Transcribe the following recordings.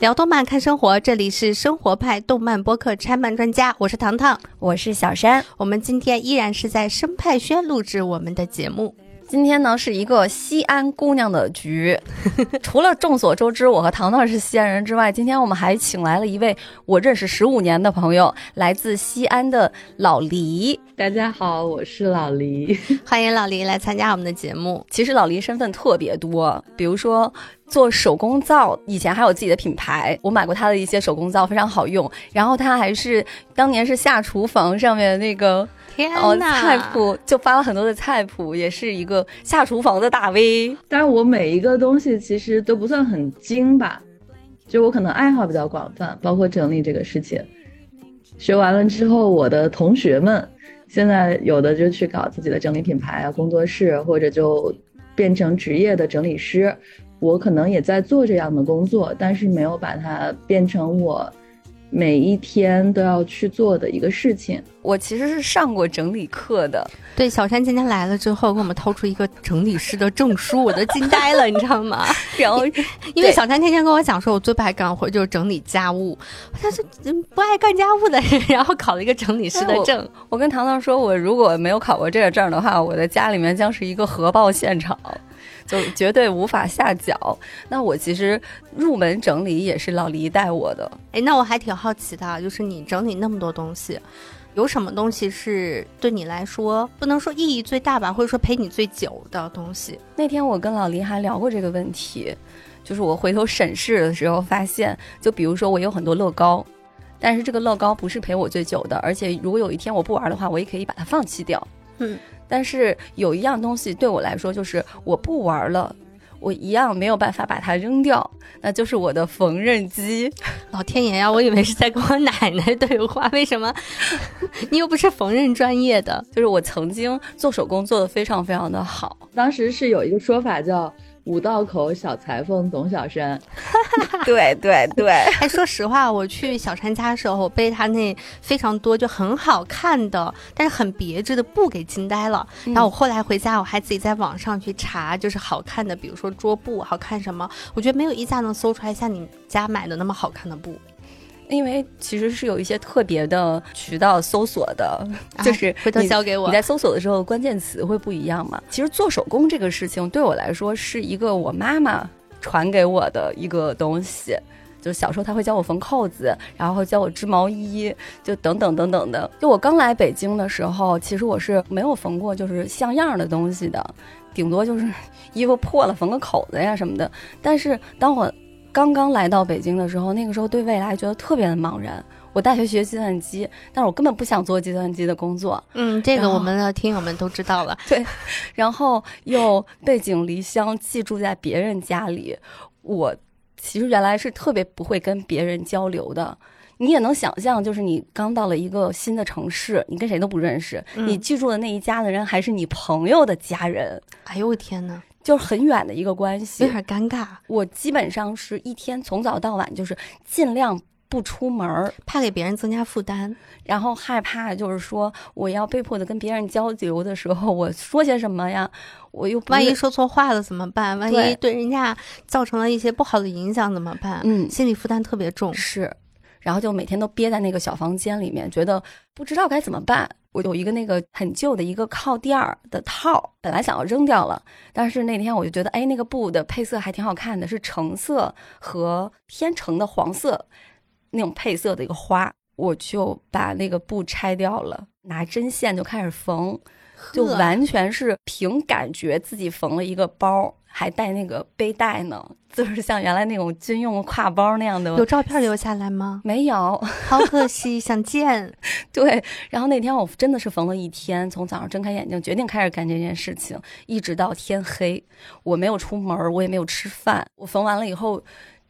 聊动漫看生活，这里是生活派动漫播客拆漫专家，我是糖糖，我是小山。我们今天依然是在生派轩录制我们的节目。今天呢是一个西安姑娘的局，除了众所周知我和糖糖是西安人之外，今天我们还请来了一位我认识十五年的朋友，来自西安的老黎。大家好，我是老黎，欢迎老黎来参加我们的节目。其实老黎身份特别多，比如说做手工皂，以前还有自己的品牌，我买过他的一些手工皂，非常好用。然后他还是当年是下厨房上面那个。哦，菜谱就发了很多的菜谱，也是一个下厨房的大 V。但是我每一个东西其实都不算很精吧，就我可能爱好比较广泛，包括整理这个事情。学完了之后，我的同学们现在有的就去搞自己的整理品牌啊、工作室，或者就变成职业的整理师。我可能也在做这样的工作，但是没有把它变成我。每一天都要去做的一个事情。我其实是上过整理课的。对，小山今天来了之后，给我们掏出一个整理师的证书，我都惊呆了，你知道吗？然后，因为小山天天跟我讲说，我最不爱干活就是整理家务。他是不爱干家务的人，然后考了一个整理师的证。我跟糖糖说，我如果没有考过这个证的话，我的家里面将是一个核爆现场。就绝对无法下脚。那我其实入门整理也是老黎带我的。哎，那我还挺好奇的，就是你整理那么多东西，有什么东西是对你来说不能说意义最大吧，或者说陪你最久的东西？那天我跟老黎还聊过这个问题，就是我回头审视的时候发现，就比如说我有很多乐高，但是这个乐高不是陪我最久的，而且如果有一天我不玩的话，我也可以把它放弃掉。嗯。但是有一样东西对我来说，就是我不玩了，我一样没有办法把它扔掉，那就是我的缝纫机。老天爷呀，我以为是在跟我奶奶对话，为什么？你又不是缝纫专业的，就是我曾经做手工做的非常非常的好，当时是有一个说法叫。五道口小裁缝董小山，对对对。哎，说实话，我去小山家的时候，被他那非常多就很好看的，但是很别致的布给惊呆了。然后我后来回家，我还自己在网上去查，就是好看的，比如说桌布，好看什么？我觉得没有一家能搜出来像你家买的那么好看的布。因为其实是有一些特别的渠道搜索的，就是回头交给我。你在搜索的时候，关键词会不一样嘛？其实做手工这个事情对我来说是一个我妈妈传给我的一个东西，就小时候她会教我缝扣子，然后教我织毛衣，就等等等等的。就我刚来北京的时候，其实我是没有缝过就是像样的东西的，顶多就是衣服破了缝个口子呀什么的。但是当我刚刚来到北京的时候，那个时候对未来觉得特别的茫然。我大学学计算机，但是我根本不想做计算机的工作。嗯，这个我们的听友们都知道了。对，然后又背井离乡，寄住在别人家里。我其实原来是特别不会跟别人交流的。你也能想象，就是你刚到了一个新的城市，你跟谁都不认识，你居住的那一家的人还是你朋友的家人。哎呦我天哪！就是很远的一个关系，有点尴尬。我基本上是一天从早到晚，就是尽量不出门儿，怕给别人增加负担，然后害怕就是说我要被迫的跟别人交流的时候，我说些什么呀？我又万一说错话了怎么办？万一对人家造成了一些不好的影响怎么办？嗯，心理负担特别重。是，然后就每天都憋在那个小房间里面，觉得不知道该怎么办。我有一个那个很旧的一个靠垫儿的套，本来想要扔掉了，但是那天我就觉得，哎，那个布的配色还挺好看的，是橙色和偏橙的黄色那种配色的一个花，我就把那个布拆掉了，拿针线就开始缝，就完全是凭感觉自己缝了一个包。还带那个背带呢，就是像原来那种军用挎包那样的。有照片留下来吗？没有，好可惜，想见。对，然后那天我真的是缝了一天，从早上睁开眼睛决定开始干这件事情，一直到天黑，我没有出门，我也没有吃饭。我缝完了以后，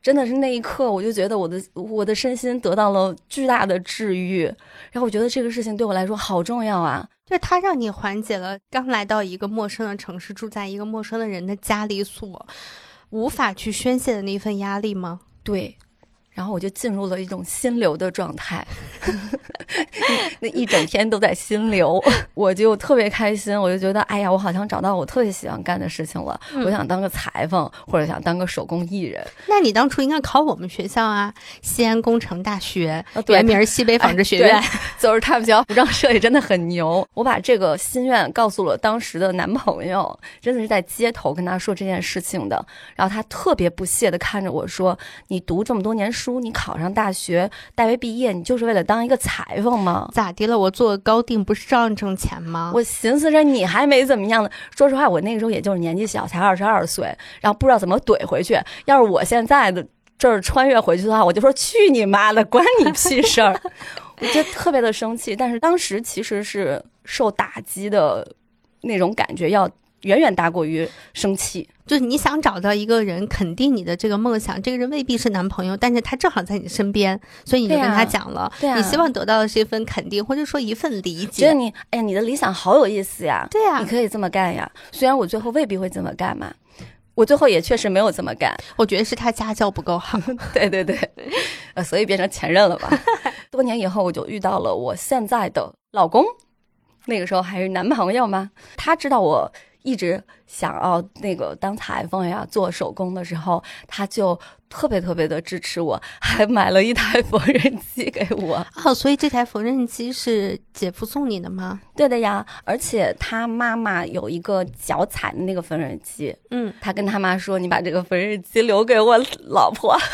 真的是那一刻，我就觉得我的我的身心得到了巨大的治愈。然后我觉得这个事情对我来说好重要啊。就是它让你缓解了刚来到一个陌生的城市，住在一个陌生的人的家里所无法去宣泄的那份压力吗？对。然后我就进入了一种心流的状态，那一整天都在心流，我就特别开心，我就觉得，哎呀，我好像找到我特别喜欢干的事情了，我想当个裁缝，或者想当个手工艺人。那你当初应该考我们学校啊，西安工程大学，对原名西北纺织学院。就是他们学校服装设计真的很牛。我把这个心愿告诉了当时的男朋友，真的是在街头跟他说这件事情的。然后他特别不屑的看着我说：“你读这么多年书，你考上大学，大学毕业，你就是为了当一个裁缝吗？咋的了？我做高定不是照样挣钱吗？我寻思着你还没怎么样呢。说实话，我那个时候也就是年纪小，才二十二岁，然后不知道怎么怼回去。要是我现在的这儿穿越回去的话，我就说去你妈的，关你屁事儿！我就特别的生气。但是当时其实是受打击的那种感觉要远远大过于生气。就是你想找到一个人肯定你的这个梦想，这个人未必是男朋友，但是他正好在你身边，所以你就跟他讲了，对啊你希望得到的是一份肯定，或者说一份理解。觉得你，哎呀，你的理想好有意思呀！对啊你可以这么干呀。虽然我最后未必会这么干嘛，我最后也确实没有这么干。我觉得是他家教不够好。对对对，呃，所以变成前任了吧？多年以后，我就遇到了我现在的老公，那个时候还是男朋友嘛。他知道我一直想要那个当裁缝呀，做手工的时候，他就特别特别的支持我，还买了一台缝纫机给我。哦，所以这台缝纫机是姐夫送你的吗？对的呀，而且他妈妈有一个脚踩的那个缝纫机，嗯，他跟他妈说：“你把这个缝纫机留给我老婆。”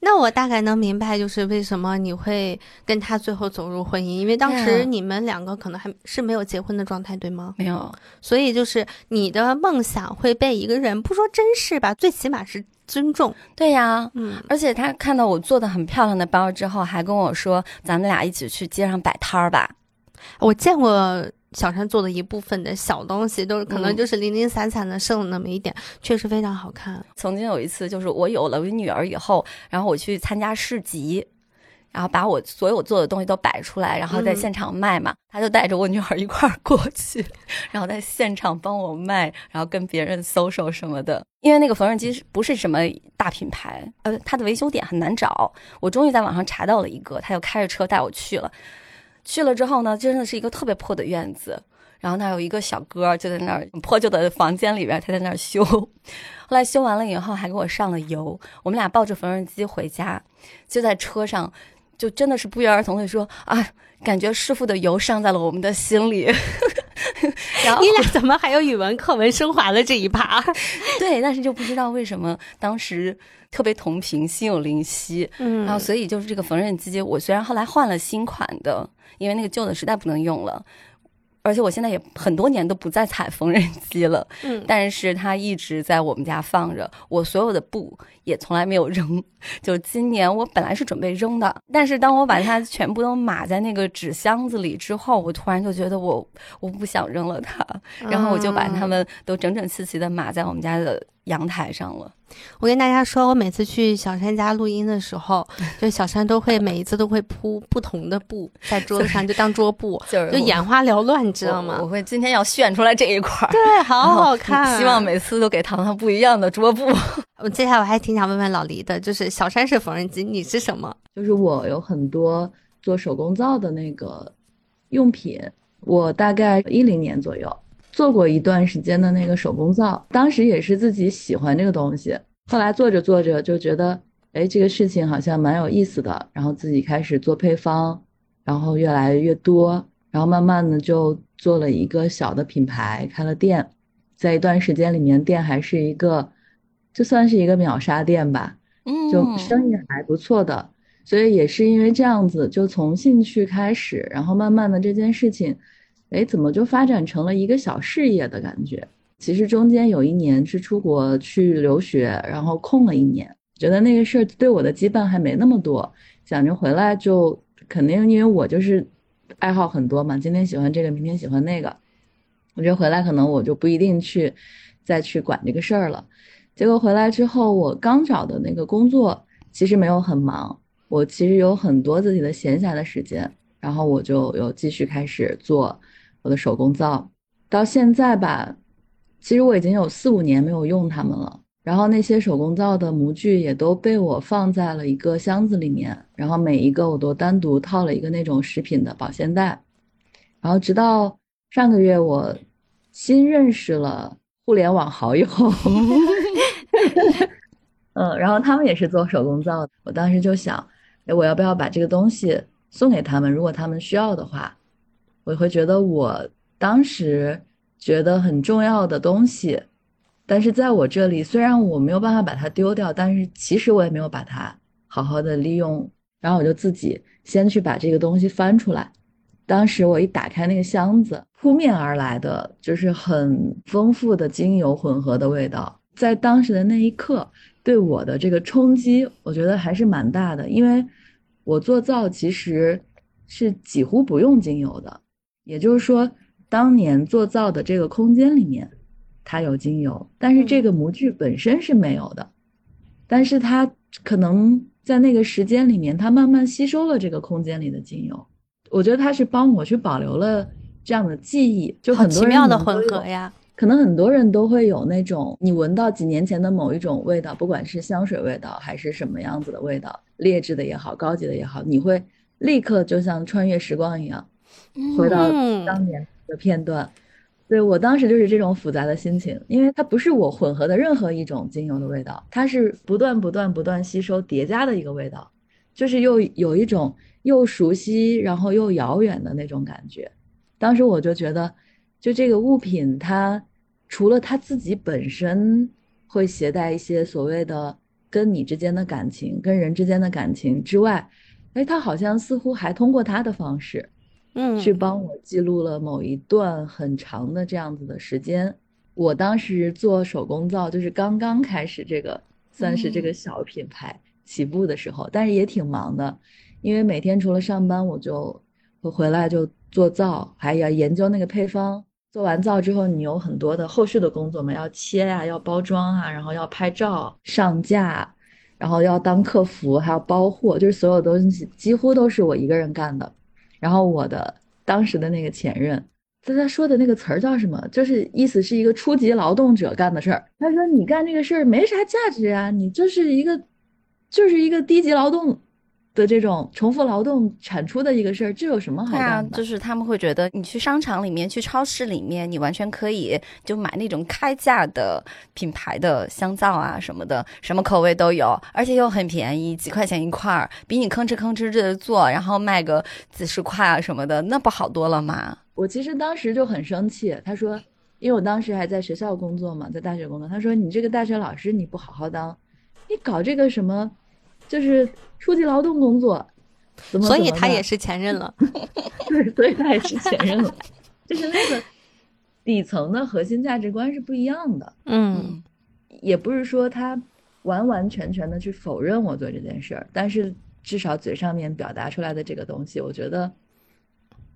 那我大概能明白，就是为什么你会跟他最后走入婚姻，因为当时你们两个可能还是没有结婚的状态，对吗？没有，所以就是你的梦想会被一个人不说珍视吧，最起码是尊重。对呀，嗯，而且他看到我做的很漂亮的包之后，还跟我说：“咱们俩一起去街上摆摊儿吧。我见过小山做的一部分的小东西，都是可能嗯就是零零散散的剩了那么一点，确实非常好看。”曾经有一次，就是我有了我女儿以后，然后我去参加市集。然后把我所有做的东西都摆出来，然后在嗯现场卖嘛。他就带着我女儿一块儿过去，然后在现场帮我卖，然后跟别人搜搜什么的。因为那个缝纫机是不是什么大品牌，呃，它的维修点很难找。我终于在网上查到了一个，他就开着车带我去了。去了之后呢，真的是一个特别破的院子，然后那有一个小哥就在那儿破旧的房间里边，他在那儿修。后来修完了以后，还给我上了油。我们俩抱着缝纫机回家，就在车上，就真的是不约而同的说啊，感觉师傅的油上在了我们的心里。然后你俩怎么还有语文课文升华的这一趴？对，但是就不知道为什么当时特别同频，心有灵犀。嗯然后所以就是这个缝纫机，我虽然后来换了新款的，因为那个旧的实在不能用了，而且我现在也很多年都不再踩缝纫机了，嗯，但是它一直在我们家放着，我所有的布也从来没有扔。就今年我本来是准备扔的，但是当我把它 全部都码在那个纸箱子里之后，我突然就觉得我我不想扔了它，然后我就把它们都整整齐齐的码在我们家的阳台上了。我跟大家说，我每次去小山家录音的时候，就小山都会每一次都会铺 不同的布在桌子上，就当桌布，就是就眼花缭乱，你知道我我？会今天要炫出来这一块儿。对，好好看。啊希望每次都给糖糖不一样的桌布。我接下来我还挺想问问老黎的，就是小山是缝纫机，你是什么？就是我有很多做手工皂的那个用品，我大概一零年左右做过一段时间的那个手工皂，当时也是自己喜欢这个东西，后来做着做着就觉得，哎，这个事情好像蛮有意思的，然后自己开始做配方，然后越来越多，然后慢慢的就做了一个小的品牌，开了店，在一段时间里面，店还是一个，就算是一个秒杀店吧，嗯。就生意还不错的，所以也是因为这样子，就从兴趣开始，然后慢慢的这件事情，哎，怎么就发展成了一个小事业的感觉？其实中间有一年是出国去留学，然后空了一年，觉得那个事儿对我的羁绊还没那么多，想着回来就肯定因为我就是爱好很多嘛，今天喜欢这个，明天喜欢那个，我觉得回来可能我就不一定去再去管这个事儿了。结果回来之后，我刚找的那个工作其实没有很忙，我其实有很多自己的闲暇的时间，然后我就有继续开始做我的手工皂，到现在吧，其实我已经有四五年没有用它们了，然后那些手工皂的模具也都被我放在了一个箱子里面，然后每一个我都单独套了一个那种食品的保鲜袋。然后直到上个月，我新认识了互联网好友，嗯，然后他们也是做手工皂的。我当时就想，哎，我要不要把这个东西送给他们？如果他们需要的话，我会觉得我当时觉得很重要的东西。但是在我这里，虽然我没有办法把它丢掉，但是其实我也没有把它好好的利用。然后我就自己先去把这个东西翻出来。当时我一打开那个箱子，扑面而来的就是很丰富的精油混合的味道。在当时的那一刻，对我的这个冲击，我觉得还是蛮大的。因为我做皂其实是几乎不用精油的，也就是说，当年做造的这个空间里面。它有精油，但是这个模具本身是没有的，但是它可能在那个时间里面，它慢慢吸收了这个空间里的精油。我觉得它是帮我去保留了这样的记忆，就很奇妙的混合呀。可能很多人都会有那种，你闻到几年前的某一种味道，不管是香水味道还是什么样子的味道，劣质的也好，高级的也好，你会立刻就像穿越时光一样，回到当年的片段。对我当时就是这种复杂的心情，因为它不是我混合的任何一种精油的味道，它是不断不断不断吸收叠加的一个味道，就是又有一种又熟悉然后又遥远的那种感觉。当时我就觉得，就这个物品，它除了它自己本身会携带一些所谓的跟你之间的感情、跟人之间的感情之外，哎，它好像似乎还通过它的方式。嗯，去帮我记录了某一段很长的这样子的时间。我当时做手工皂，就是刚刚开始这个，算是这个小品牌起步的时候，但是也挺忙的，因为每天除了上班，我就我回来就做皂，还要研究那个配方。做完皂之后，你有很多的后续的工作嘛，要切啊，要包装啊，然后要拍照上架，然后要当客服，还要包货，就是所有东西几乎都是我一个人干的。然后我的当时的那个前任，他他说的那个词儿叫什么？就是意思是一个初级劳动者干的事儿。他说你干这个事儿没啥价值啊，你就是一个，就是一个低级劳动。的这种重复劳动产出的一个事儿，这有什么好干的？就是他们会觉得，你去商场里面、去超市里面，你完全可以就买那种开价的品牌的香皂啊什么的，什么口味都有，而且又很便宜，几块钱一块儿，比你吭哧吭哧的做，然后卖个几十块啊什么的，那不好多了吗？我其实当时就很生气，他说，因为我当时还在学校工作嘛，在大学工作，他说你这个大学老师你不好好当，你搞这个什么？就是初级劳动工作，所以他也是前任了。对，所以他也是前任了。就是那个底层的核心价值观是不一样的。嗯，也不是说他完完全全的去否认我做这件事儿，但是至少嘴上面表达出来的这个东西，我觉得，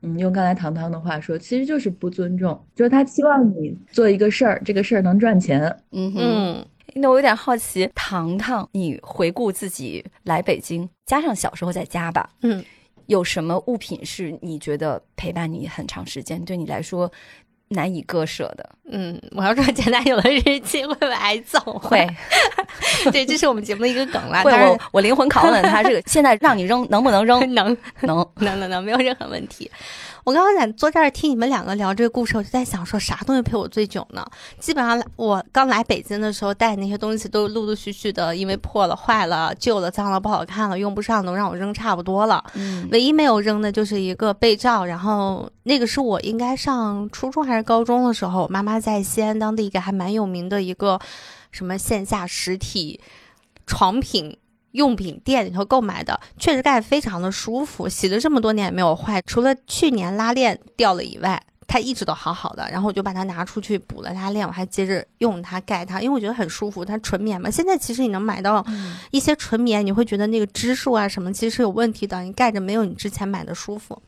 嗯，用刚才糖糖的话说，其实就是不尊重。就是他期望你做一个事儿，这个事儿能赚钱。嗯哼。那我有点好奇，糖糖，你回顾自己来北京，加上小时候在家吧，嗯，有什么物品是你觉得陪伴你很长时间，对你来说难以割舍的？嗯，我要说前男友的日记会不会挨揍？会，对，这是我们节目的一个梗啦。会，我我灵魂拷问他，这个现在让你扔，能不能扔？能，能，能，能，能，没有任何问题。我刚刚在坐这儿听你们两个聊这个故事，我就在想说啥东西陪我最久呢？基本上我刚来北京的时候带那些东西都陆陆续续的，因为破了、坏了、旧了、脏了、不好看了、用不上，都让我扔差不多了。嗯，唯一没有扔的就是一个被罩，然后那个是我应该上初中还是高中的时候，妈妈在西安当地一个还蛮有名的一个什么线下实体床品。用品店里头购买的，确实盖非常的舒服，洗了这么多年也没有坏，除了去年拉链掉了以外，它一直都好好的。然后我就把它拿出去补了拉链，我还接着用它盖它，因为我觉得很舒服，它纯棉嘛。现在其实你能买到一些纯棉，你会觉得那个支数啊什么其实是有问题的，你盖着没有你之前买的舒服。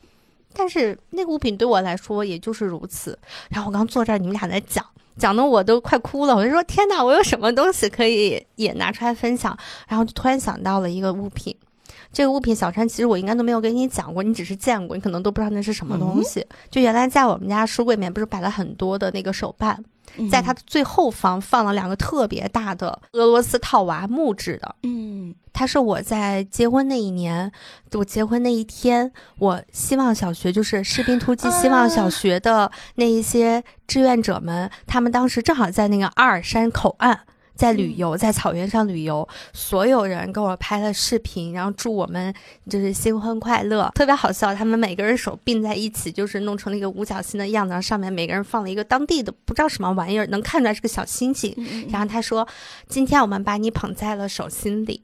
但是那个物品对我来说也就是如此。然后我刚坐这儿，你们俩在讲。讲的我都快哭了，我就说天哪，我有什么东西可以也拿出来分享？然后就突然想到了一个物品，这个物品小川其实我应该都没有跟你讲过，你只是见过，你可能都不知道那是什么东西。就原来在我们家书柜里面不是摆了很多的那个手办，在它的最后方放了两个特别大的俄罗斯套娃木质的。嗯它是我在结婚那一年，我结婚那一天，我希望小学就是士兵突击希望小学的那一些志愿者们，他们当时正好在那个阿尔山口岸。在旅游，在草原上旅游，所有人给我拍了视频，然后祝我们就是新婚快乐，特别好笑。他们每个人手并在一起，就是弄成了一个五角星的样子，然后上面每个人放了一个当地的不知道什么玩意儿，能看出来是个小星星。嗯然后他说：“今天我们把你捧在了手心里。”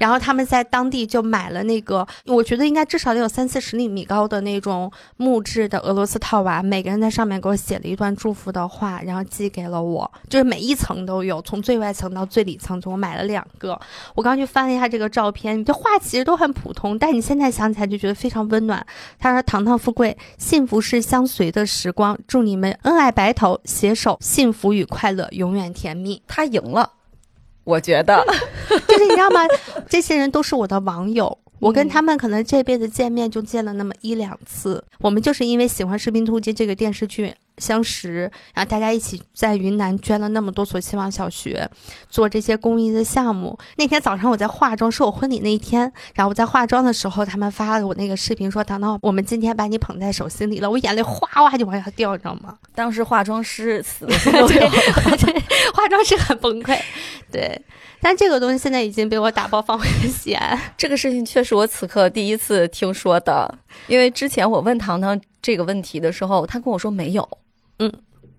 然后他们在当地就买了那个，我觉得应该至少得有三四十厘米高的那种木质的俄罗斯套娃，每个人在上面给我写了一段祝福的话，然后寄给了我，就是每一层都有，从最外层到最里层，我买了两个。我刚去翻了一下这个照片，这画其实都很普通，但你现在想起来就觉得非常温暖。他说：“堂堂富贵，幸福是相随的时光，祝你们恩爱白头，携手幸福与快乐，永远甜蜜。”他赢了，我觉得。就是你知道吗？这些人都是我的网友，我跟嗯他们可能这辈子见面就见了那么一两次。我们就是因为喜欢《士兵突击》这个电视剧相识，然后大家一起在云南捐了那么多所希望小学，做这些公益的项目。那天早上我在化妆，是我婚礼那一天，然后我在化妆的时候，他们发了我那个视频说：“糖糖，我们今天把你捧在手心里了。”我眼泪哗哗就往下掉，你知道吗？当时化妆师死的心都有。对，化妆师很崩溃。对，但这个东西现在已经被我打包放回了西安。这个事情确实我此刻第一次听说的，因为之前我问糖糖这个问题的时候，他跟我说没有，嗯，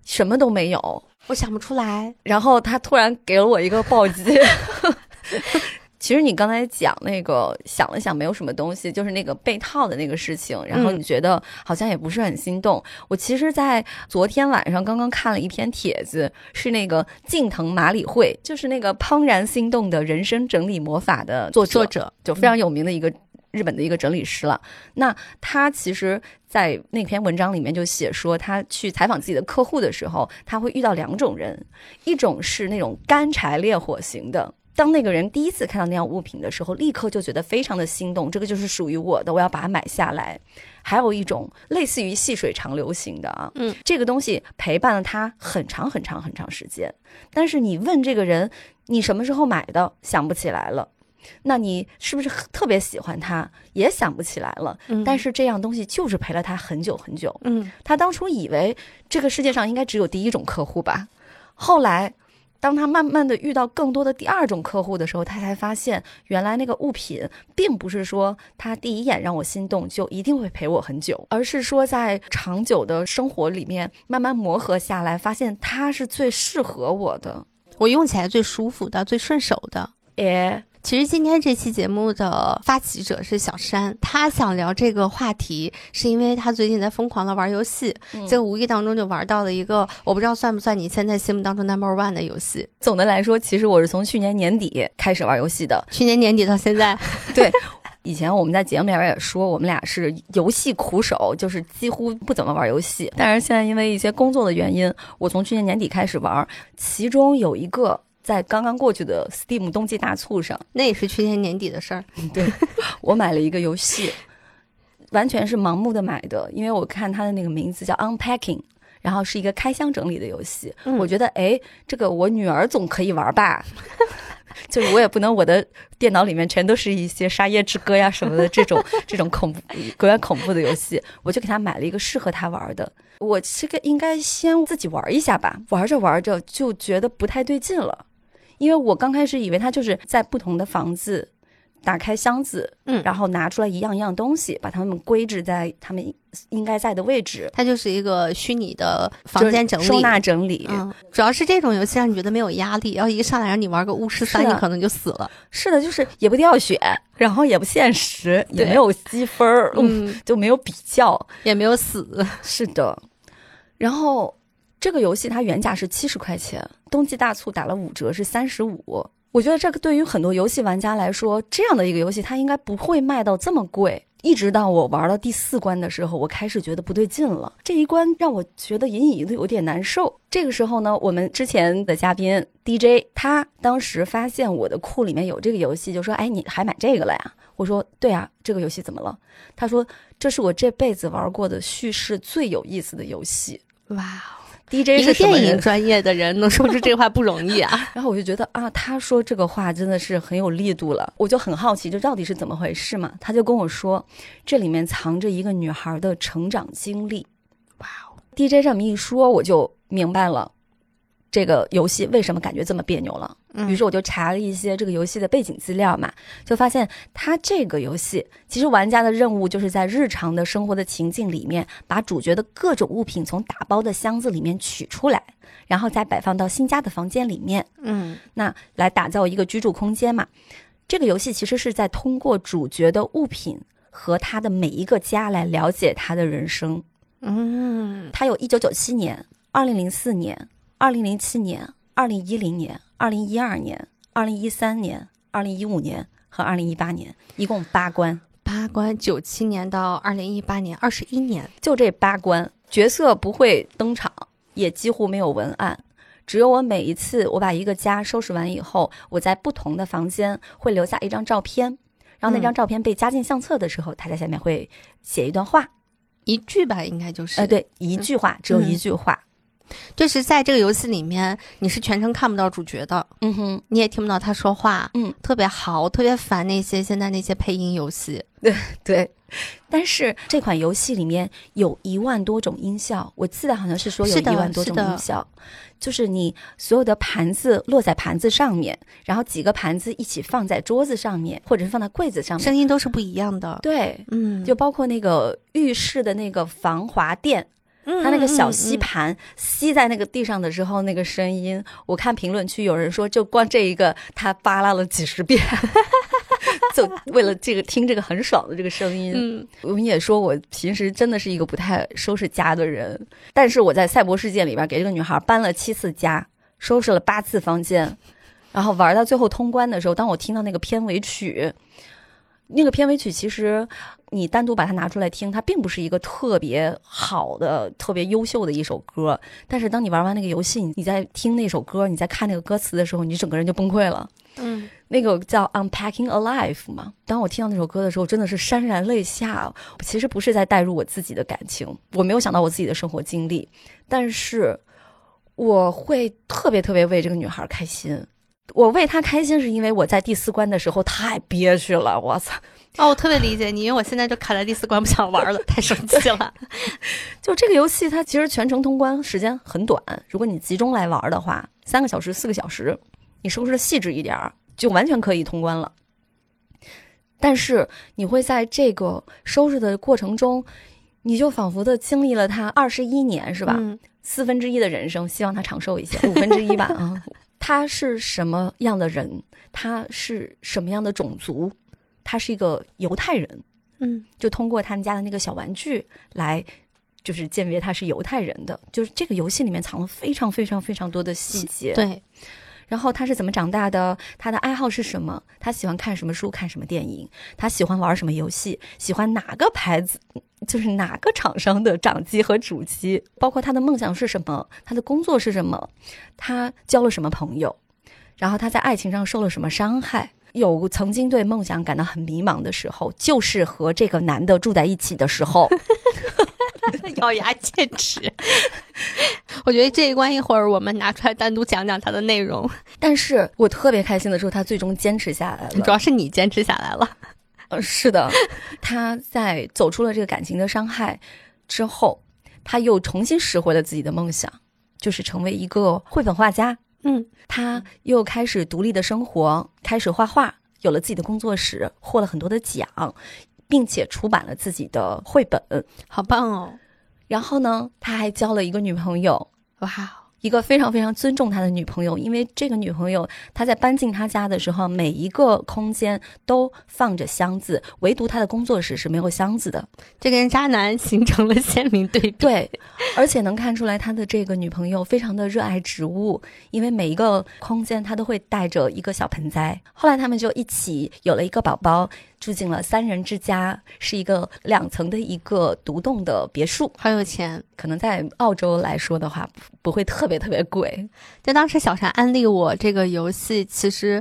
什么都没有。我想不出来。然后他突然给了我一个暴击。其实你刚才讲那个想了想，没有什么东西，就是那个被套的那个事情，然后嗯你觉得好像也不是很心动。我其实，在昨天晚上刚刚看了一篇帖子，是那个近藤麻里惠，就是那个《怦然心动的人生整理魔法》的作者，作者就非常有名的一个日本的一个整理师了。那他其实，在那篇文章里面就写说，他去采访自己的客户的时候，他会遇到两种人，一种是那种干柴烈火型的。当那个人第一次看到那样物品的时候，立刻就觉得非常的心动，这个就是属于我的，我要把它买下来。还有一种类似于细水长流型的啊，嗯，这个东西陪伴了他很长很长很长时间，但是你问这个人你什么时候买的，想不起来了。那你是不是特别喜欢他，也想不起来了？嗯但是这样东西就是陪了他很久很久。嗯他当初以为这个世界上应该只有第一种客户吧，后来。当他慢慢的遇到更多的第二种客户的时候，他才发现，原来那个物品并不是说他第一眼让我心动就一定会陪我很久，而是说在长久的生活里面慢慢磨合下来，发现它是最适合我的。我用起来最舒服的、最顺手的。诶，其实今天这期节目的发起者是小山，他想聊这个话题，是因为他最近在疯狂的玩游戏，嗯这个无意当中就玩到了一个我不知道算不算你现在心目当中 number one 的游戏。总的来说，其实我是从去年年底开始玩游戏的。去年年底到现在，对以前我们在节目里边也说，我们俩是游戏苦手，就是几乎不怎么玩游戏。但是现在因为一些工作的原因，我从去年年底开始玩，其中有一个在刚刚过去的 Steam 冬季大促上，那也是去年年底的事儿。对我买了一个游戏，完全是盲目的买的，因为我看它的那个名字叫 Unpacking。然后是一个开箱整理的游戏，嗯我觉得哎，这个我女儿总可以玩吧，就是我也不能我的电脑里面全都是一些《沙耶之歌》呀什么的这种 这种恐怖格外恐怖的游戏，我就给她买了一个适合她玩的。我这个应该先自己玩一下吧，玩着玩着就觉得不太对劲了，因为我刚开始以为它就是在不同的房子打开箱子，嗯然后拿出来一样一样东西，把它们归置在他们应该在的位置，它就是一个虚拟的房间整理。收纳整理。嗯，主要是这种游戏让你觉得没有压力，要一上来让你玩个巫师三，你可能就死了。是的，就是也不掉血，然后也不现实，也没有积分嗯，就没有比较。也没有死。是的，然后这个游戏它原价是七十块钱，冬季大促打了五折是三十五。我觉得这个对于很多游戏玩家来说，这样的一个游戏它应该不会卖到这么贵。一直到我玩到第四关的时候，我开始觉得不对劲了。这一关让我觉得隐隐的有点难受。这个时候呢，我们之前的嘉宾 DJ 他当时发现我的库里面有这个游戏，就说：“哎，你还买这个了呀？”我说：“对啊，这个游戏怎么了？”他说：“这是我这辈子玩过的叙事最有意思的游戏。”哇，哦 DJ 一个是？电影专业的人能说出这话不容易啊。然后我就觉得啊，他说这个话真的是很有力度了，我就很好奇，这到底是怎么回事嘛？他就跟我说，这里面藏着一个女孩的成长经历。哇哦，DJ 这么一说，我就明白了这个游戏为什么感觉这么别扭了。嗯于是我就查了一些这个游戏的背景资料嘛，就发现它这个游戏其实玩家的任务就是在日常的生活的情境里面，把主角的各种物品从打包的箱子里面取出来，然后再摆放到新家的房间里面，嗯那来打造一个居住空间嘛。这个游戏其实是在通过主角的物品和他的每一个家来了解他的人生。嗯，它有一九九七年、二零零四年、二零零七年、二零一零年、二零一二年、二零一三年、二零一五年和二零一八年，一共八关。八关九七年到二零一八年，二十一年。就这八关，角色不会登场，也几乎没有文案。只有我每一次我把一个家收拾完以后，我在不同的房间会留下一张照片，然后那张照片被加进相册的时候，他在下面会写一段话。一句吧，应该就是。呃，，对，一句话，只有一句话。就是在这个游戏里面，你是全程看不到主角的，嗯哼，你也听不到他说话，嗯，特别好，特别烦那些现在那些配音游戏。对对，但是这款游戏里面有一万多种音效，我记得好像是说有一万多种音效，就是你所有的盘子落在盘子上面，然后几个盘子一起放在桌子上面，或者是放在柜子上面，声音都是不一样的。对。嗯，就包括那个浴室的那个防滑垫，它它那个小吸盘吸在那个地上的时候，那个声音，我看评论区有人说，就光这一个，他扒拉了几十遍，就为了这个听这个很爽的这个声音。嗯，我们也说，我平时真的是一个不太收拾家的人，但是我在赛博世界里边给这个女孩搬了七次家，收拾了八次房间，然后玩到最后通关的时候，当我听到那个片尾曲，那个片尾曲其实你单独把它拿出来听，它并不是一个特别好的、特别优秀的一首歌，但是当你玩完那个游戏，你在听那首歌，你在看那个歌词的时候，你整个人就崩溃了。嗯，那个叫《Unpacking Alive》嘛。当我听到那首歌的时候，真的是潸然泪下。其实不是在带入我自己的感情，我没有想到我自己的生活经历，但是我会特别特别为这个女孩开心。我为他开心，是因为我在第四关的时候太憋屈了，我操！哦，我特别理解你，因为我现在就卡在第四关，不想玩了，太生气了。就这个游戏，它其实全程通关时间很短，如果你集中来玩的话，三个小时、四个小时，你收拾的细致一点儿，就完全可以通关了。但是你会在这个收拾的过程中，你就仿佛的经历了他二十一年，是吧？嗯四分之一的人生，希望他长寿一些，五分之一吧啊。他是什么样的人？他是什么样的种族？他是一个犹太人。嗯就通过他们家的那个小玩具来，就是鉴别他是犹太人的。就是这个游戏里面藏了非常非常非常多的细节。，对，然后他是怎么长大的？他的爱好是什么？他喜欢看什么书？看什么电影？他喜欢玩什么游戏？喜欢哪个牌子？就是哪个厂商的掌机和主机？包括他的梦想是什么？他的工作是什么？他交了什么朋友？然后他在爱情上受了什么伤害？有曾经对梦想感到很迷茫的时候，就是和这个男的住在一起的时候。咬牙切齿。我觉得这一关一会儿我们拿出来单独讲讲它的内容，但是我特别开心的时候，他最终坚持下来了。主要是你坚持下来了。呃，是的，他在走出了这个感情的伤害之后，他又重新拾回了自己的梦想，就是成为一个绘本画家。嗯，他又开始独立的生活，开始画画，有了自己的工作室，获了很多的奖，并且出版了自己的绘本。好棒哦！然后呢，他还交了一个女朋友，哇哦，一个非常非常尊重他的女朋友，因为这个女朋友他在搬进他家的时候，每一个空间都放着箱子，唯独他的工作室是没有箱子的。这跟渣男形成了鲜明对比。对，而且能看出来他的这个女朋友非常的热爱植物，因为每一个空间他都会带着一个小盆栽。后来他们就一起有了一个宝宝，住进了三人之家，是一个两层的一个独栋的别墅。好有钱！可能在澳洲来说的话，不不会特别特别贵。就当时小婵安利我这个游戏，其实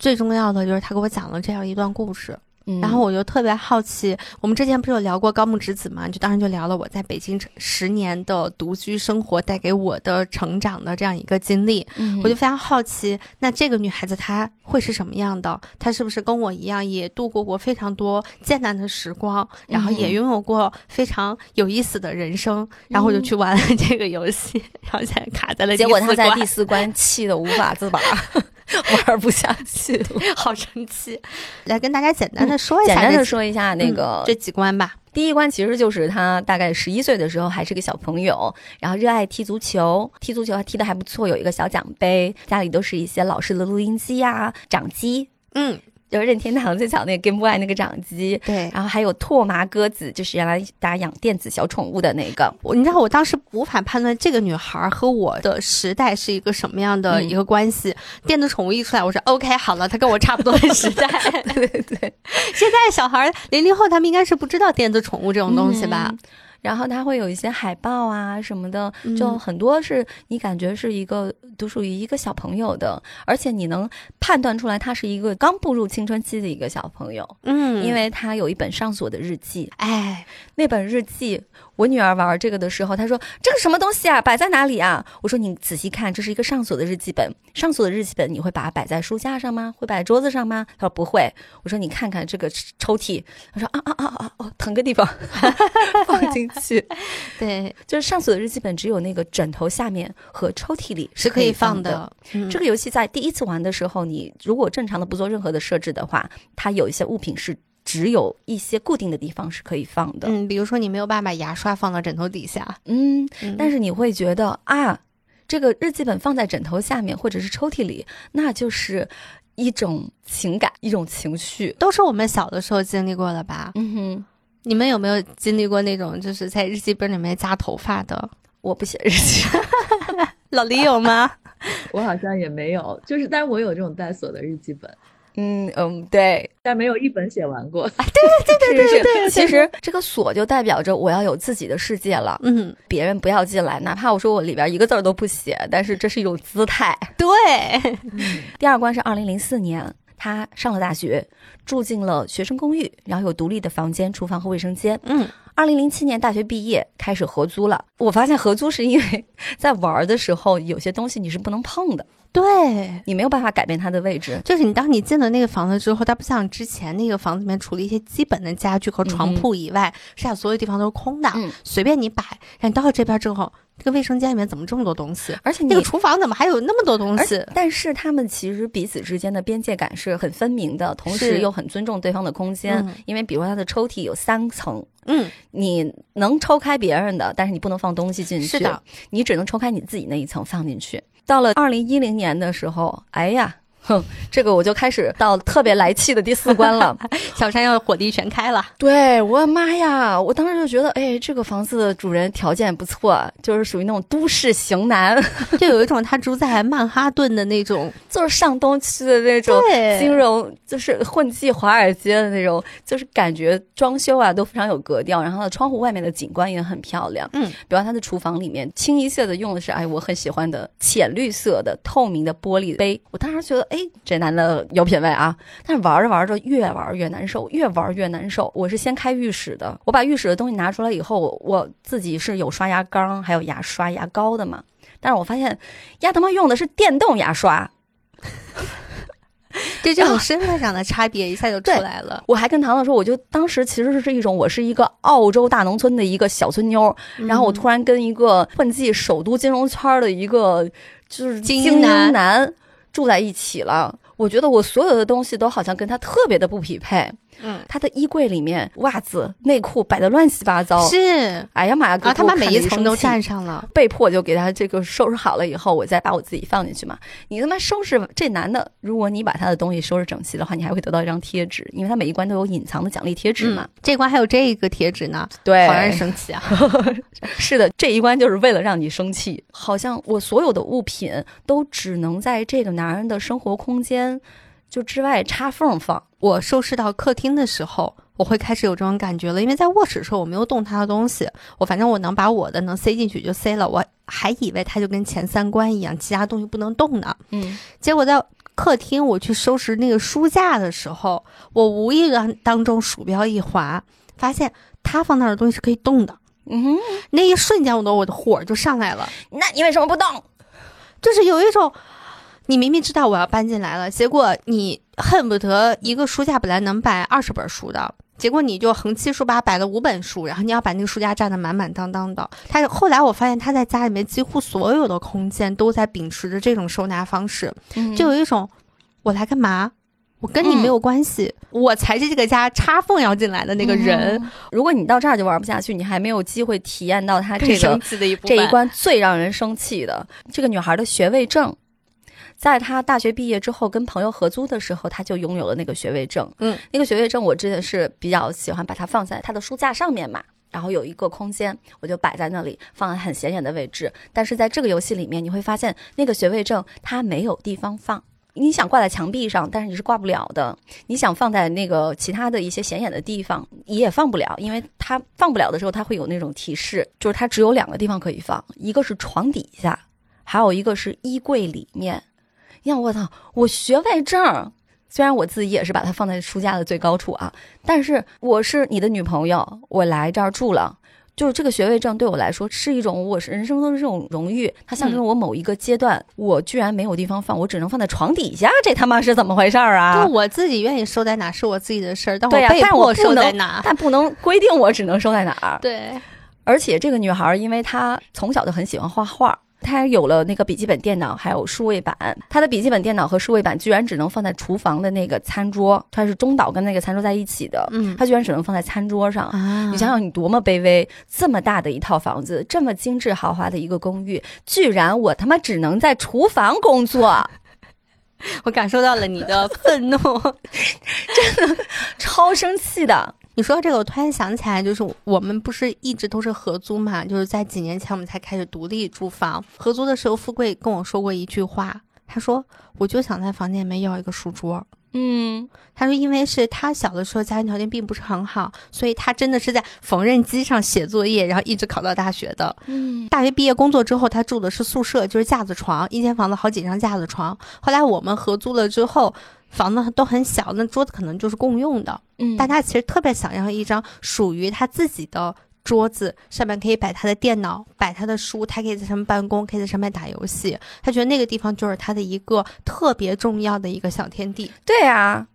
最重要的就是他给我讲了这样一段故事。嗯然后我就特别好奇，我们之前不是有聊过高木直子嘛？就当时就聊了我在北京十年的独居生活带给我的成长的这样一个经历，嗯我就非常好奇，那这个女孩子她会是什么样的？她是不是跟我一样，也度过过非常多艰难的时光，然后也嗯拥有过非常有意思的人生？然后我就去玩了这个游戏，然后现在卡在了结果她在第四关气得无法自拔，玩不下去了。好生气。来跟大家简单的说一下、简单的说一下那个、嗯这几关吧。第一关其实就是他大概十一岁的时候还是个小朋友，然后热爱踢足球，踢足球还踢得还不错，有一个小奖杯，家里都是一些老式的录音机呀、掌机，嗯，就是任天堂最早那个 Game Boy 那个掌机，对。然后还有拓麻鸽子，就是原来大家养电子小宠物的那个。我你知道我当时无法判断这个女孩和我的时代是一个什么样的嗯一个关系。电子宠物一出来，我说 OK 好了，她跟我差不多的时代。对对对，现在小孩零零后他们应该是不知道电子宠物这种东西吧？嗯然后它会有一些海报啊什么的，嗯就很多是你感觉是一个独属于一个小朋友的，而且你能判断出来他是一个刚步入青春期的一个小朋友，嗯因为他有一本上锁的日记。哎，那本日记，我女儿玩这个的时候，她说这个什么东西啊，摆在哪里啊？我说你仔细看，这是一个上锁的日记本。上锁的日记本，你会把它摆在书架上吗？会摆在桌子上吗？她说不会。我说你看看这个抽屉。她说啊啊啊啊哦，腾个地方 放进去。对，就是上锁的日记本只有那个枕头下面和抽屉里是可以放放的。嗯这个游戏在第一次玩的时候，你如果正常的不做任何的设置的话，它有一些物品是只有一些固定的地方是可以放的。嗯，比如说你没有办法把牙刷放到枕头底下，嗯，嗯但是你会觉得啊，这个日记本放在枕头下面或者是抽屉里，那就是一种情感，一种情绪。都是我们小的时候经历过的吧？嗯哼，你们有没有经历过那种就是在日记本里面夹头发的？我不写日记。老李有吗？我好像也没有，就是但是我有这种带锁的日记本，嗯嗯，对，但没有一本写完过。啊对对对对对 其实这个锁就代表着我要有自己的世界了，嗯，别人不要进来，哪怕我说我里边一个字儿都不写，但是这是一种姿态。对，第二关是二零零四年，他上了大学，住进了学生公寓，然后有独立的房间、厨房和卫生间。嗯，二零零七年大学毕业，开始合租了。我发现合租是因为 在玩的时候，有些东西你是不能碰的，对。你没有办法改变它的位置。就是你，当你进了那个房子之后，它不像之前那个房子里面除了一些基本的家具和床铺以外，剩下所有地方都是空的，嗯随便你摆。但你到了这边之后，这个卫生间里面怎么这么多东西？而且你那个厨房怎么还有那么多东西？但是他们其实彼此之间的边界感是很分明的，同时又很尊重对方的空间。嗯因为比如说它的抽屉有三层，嗯，你能抽开别人的，但是你不能放东西进去。是的，你只能抽开你自己那一层放进去。到了二零一零年的时候，哎呀，哼，这个我就开始到特别来气的第四关了。小山要火力全开了。对我的妈呀！我当时就觉得，哎，这个房子的主人条件不错，就是属于那种都市型男，就有一种他住在曼哈顿的那种，就是上东区的那种金，融，就是混迹华尔街的那种，就是感觉装修啊都非常有格调，然后窗户外面的景观也很漂亮。嗯，比方他的厨房里面清一色的用的是哎我很喜欢的浅绿色的透明的玻璃杯，我当时觉得哎这男的有品位啊，但是玩着玩着越玩越难受，越玩越难受。我是先开浴室的，我把浴室的东西拿出来以后，我自己是有刷牙缸还有牙刷牙膏的嘛，但是我发现丫他妈用的是电动牙刷。就这种身份上的差别一下就出来了。我还跟糖糖说，我就当时其实是一种我是一个澳洲大农村的一个小村妞儿，然后我突然跟一个混迹首都金融圈的一个就是精英男住在一起了。我觉得我所有的东西都好像跟他特别的不匹配。嗯，他的衣柜里面袜子、内裤摆的乱七八糟。是，哎呀妈呀！然后他把每一层都占，占上了。被迫就给他这个收拾好了以后，我再把我自己放进去嘛。你他妈收拾这男的，如果你把他的东西收拾整齐的话，你还会得到一张贴纸，因为他每一关都有隐藏的奖励贴纸嘛。嗯，这关还有这个贴纸呢，对，好让人生气啊！是的，这一关就是为了让你生气。好像我所有的物品都只能在这个男人的生活空间就之外插缝放。我收拾到客厅的时候，我会开始有这种感觉了，因为在卧室的时候我没有动他的东西，我反正我能把我的能塞进去就塞了，我还以为它就跟前三关一样，其他东西不能动呢。嗯，结果在客厅我去收拾那个书架的时候，我无意当当中鼠标一滑，发现他放那儿的东西是可以动的。嗯哼，那一瞬间，我的我的火就上来了，那你为什么不动？就是有一种，你明明知道我要搬进来了，结果你恨不得一个书架本来能摆二十本书的，结果你就横七竖八摆了五本书，然后你要把那个书架占得满满当当的。他后来我发现他在家里面几乎所有的空间都在秉持着这种收纳方式，就有一种我来干嘛？我跟你没有关系，我才是这个家插缝要进来的那个人。如果你到这儿就玩不下去，你还没有机会体验到他这个生气的一这一关最让人生气的这个女孩的学位证。在他大学毕业之后，跟朋友合租的时候，他就拥有了那个学位证。嗯，那个学位证我真的是比较喜欢把它放在他的书架上面嘛，然后有一个空间，我就摆在那里，放在很显眼的位置。但是在这个游戏里面，你会发现那个学位证它没有地方放。你想挂在墙壁上，但是你是挂不了的。你想放在那个其他的一些显眼的地方，你也放不了，因为它放不了的时候，它会有那种提示，就是它只有两个地方可以放，一个是床底下，还有一个是衣柜里面。你想，我操，我学位证，虽然我自己也是把它放在书架的最高处啊，但是我是你的女朋友，我来这儿住了。就是这个学位证对我来说是一种，我是人生中的这种荣誉，它象征我某一个阶段，我居然没有地方放，我只能放在床底下，这他妈是怎么回事儿啊？就我自己愿意收在哪是我自己的事儿，但我、被迫收在哪。但不能规定我只能收在哪儿。对，而且这个女孩儿，因为她从小就很喜欢画画。她有了那个笔记本电脑，还有数位板。他的笔记本电脑和数位板居然只能放在厨房的那个餐桌，它是中岛跟那个餐桌在一起的。嗯他居然只能放在餐桌上。啊你想想，你多么卑微！这么大的一套房子，这么精致豪华的一个公寓，居然我他妈只能在厨房工作，我感受到了你的愤怒。真的 超生气的。你说这个，我突然想起来，就是我们不是一直都是合租嘛？就是在几年前我们才开始独立住房。合租的时候，富贵跟我说过一句话，他说：“我就想在房间里面要一个书桌。”嗯，他说，因为是他小的时候家庭条件并不是很好，所以他真的是在缝纫机上写作业，然后一直考到大学的。嗯，大学毕业工作之后，他住的是宿舍，就是架子床，一间房子好几张架子床。后来我们合租了之后，房子都很小，那桌子可能就是共用的。嗯大家其实特别想要一张属于他自己的桌子，上面可以摆他的电脑，摆他的书，他可以在上面办公，可以在上面打游戏。他觉得那个地方就是他的一个特别重要的一个小天地。对啊，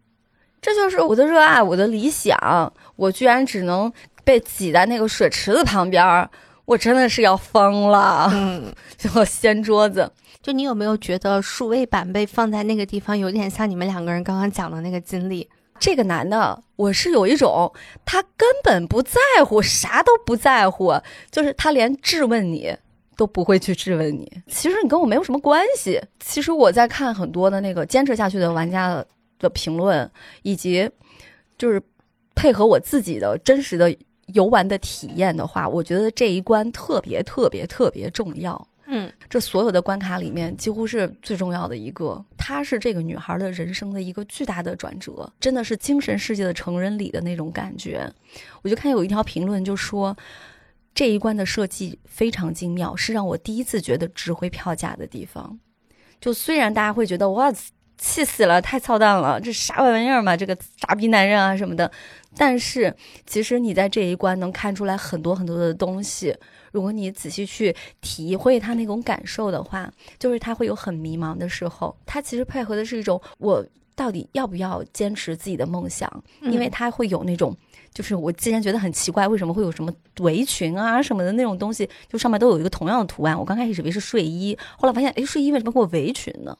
这就是我的热爱，我的理想。我居然只能被挤在那个水池子旁边儿，我真的是要疯了。嗯，就掀桌子，就你有没有觉得数位板被放在那个地方，有点像你们两个人刚刚讲的那个经历？这个男的，我是有一种他根本不在乎，啥都不在乎，就是他连质问你都不会去质问你。其实你跟我没有什么关系。其实我在看很多的那个坚持下去的玩家的评论，以及就是配合我自己的真实的游玩的体验的话，我觉得这一关特别特别特别重要。嗯，这所有的关卡里面，几乎是最重要的一个。它是这个女孩的人生的一个巨大的转折，真的是精神世界的成人礼的那种感觉。我就看有一条评论就说，这一关的设计非常精妙，是让我第一次觉得值回票价的地方。就虽然大家会觉得哇，气死了，太操蛋了，这啥玩意儿嘛，这个傻逼男人啊什么的，但是其实你在这一关能看出来很多很多的东西。如果你仔细去体会他那种感受的话，就是他会有很迷茫的时候。他其实配合的是一种我到底要不要坚持自己的梦想，因为他会有那种，就是我之前觉得很奇怪，为什么会有什么围裙啊什么的那种东西，就上面都有一个同样的图案。我刚开始以为是睡衣，后来发现，哎，睡衣为什么给我围裙呢？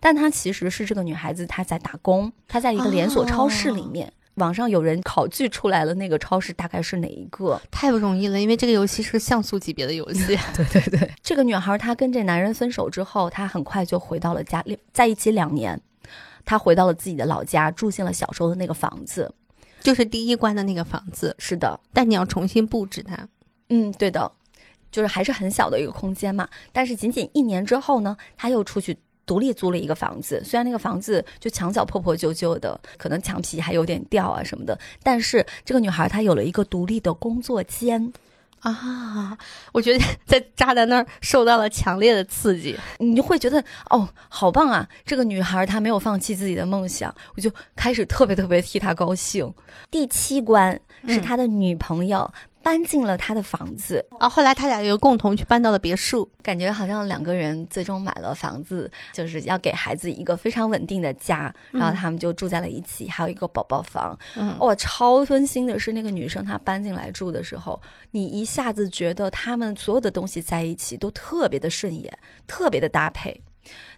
但她其实是这个女孩子，她在打工，她在一个连锁超市里面。网上有人考据出来了，那个超市大概是哪一个？太不容易了，因为这个游戏是像素级别的游戏。对对对，这个女孩她跟这男人分手之后，她很快就回到了家，在一起两年，她回到了自己的老家，住进了小时候的那个房子，就是第一关的那个房子。是的，但你要重新布置它。嗯，对的，就是还是很小的一个空间嘛。但是仅仅一年之后呢，她又出去。独立租了一个房子，虽然那个房子就墙角破破旧旧的，可能墙皮还有点掉啊什么的，但是这个女孩她有了一个独立的工作间，啊，我觉得在渣男那儿受到了强烈的刺激，你就会觉得哦，好棒啊！这个女孩她没有放弃自己的梦想，我就开始特别特别替她高兴。第七关是他的女朋友。搬进了他的房子啊，后来他俩又共同去搬到了别墅，感觉好像两个人最终买了房子，就是要给孩子一个非常稳定的家，然后他们就住在了一起，还有一个宝宝房。嗯哇，超温馨的是那个女生她搬进来住的时候，你一下子觉得他们所有的东西在一起都特别的顺眼，特别的搭配。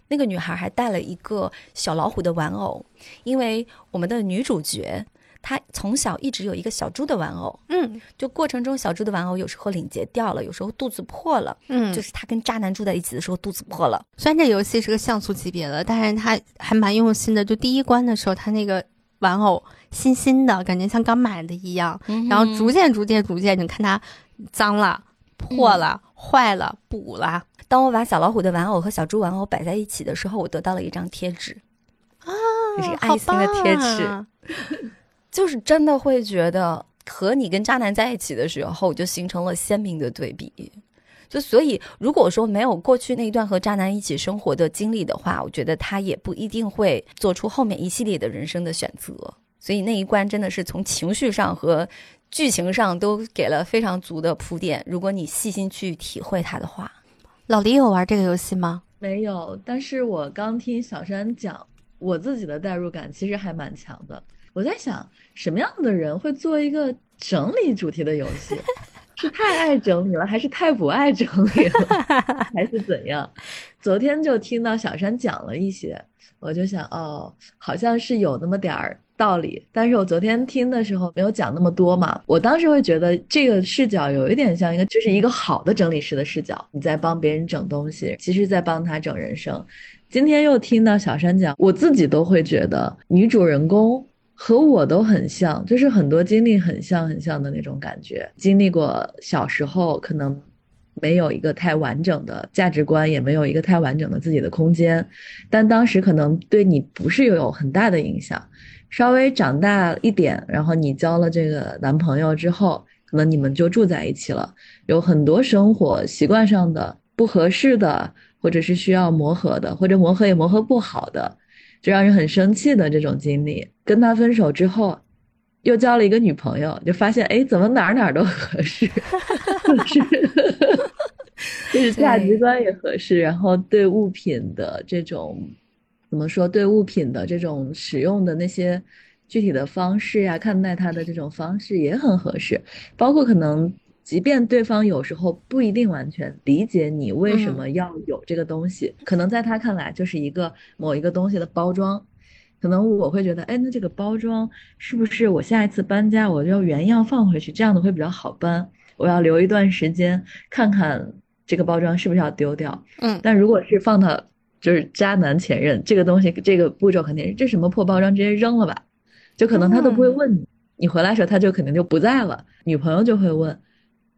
那个女孩还带了一个小老虎的玩偶，因为我们的女主角。他从小一直有一个小猪的玩偶，嗯，就过程中小猪的玩偶有时候领结掉了，有时候肚子破了，嗯，就是他跟渣男住在一起的时候肚子破了。虽然这游戏是个像素级别的，但是他还蛮用心的。就第一关的时候，他那个玩偶新新的，感觉像刚买的一样，然后逐渐逐渐逐渐，你看它脏了、破了、坏了、补了。当我把小老虎的玩偶和小猪玩偶摆在一起的时候，我得到了一张贴纸啊，这是爱心的贴纸。就是真的会觉得和你跟渣男在一起的时候，就形成了鲜明的对比。就所以，如果说没有过去那一段和渣男一起生活的经历的话，我觉得他也不一定会做出后面一系列的人生的选择。所以那一关真的是从情绪上和剧情上都给了非常足的铺垫。如果你细心去体会它的话，老李有玩这个游戏吗？没有，但是我刚听小山讲，我自己的代入感其实还蛮强的。我在想，什么样的人会做一个整理主题的游戏？是太爱整理了，还是太不爱整理了，还是怎样？昨天就听到小山讲了一些，我就想，哦，好像是有那么点儿道理。但是我昨天听的时候没有讲那么多嘛，我当时会觉得这个视角有一点像一个，就是一个好的整理师的视角，你在帮别人整东西，其实在帮他整人生。今天又听到小山讲，我自己都会觉得女主人公。和我都很像，就是很多经历很像很像的那种感觉。经历过小时候可能没有一个太完整的价值观，也没有一个太完整的自己的空间，但当时可能对你不是有很大的影响。稍微长大一点，然后你交了这个男朋友之后，可能你们就住在一起了，有很多生活习惯上的不合适的，或者是需要磨合的，或者磨合也磨合不好的。就让人很生气的这种经历，跟他分手之后，又交了一个女朋友，就发现哎，怎么哪儿哪儿都合适，是，就是价值观也合适，然后对物品的这种怎么说，对物品的这种使用的那些具体的方式呀，看待它的这种方式也很合适，包括可能。即便对方有时候不一定完全理解你为什么要有这个东西，可能在他看来就是一个某一个东西的包装，可能我会觉得，哎，那这个包装是不是我下一次搬家我就要原样放回去，这样的会比较好搬？我要留一段时间看看这个包装是不是要丢掉。嗯，但如果是放到就是渣男前任这个东西，这个步骤肯定是这什么破包装直接扔了吧，就可能他都不会问你，你回来时候他就肯定就不在了，女朋友就会问。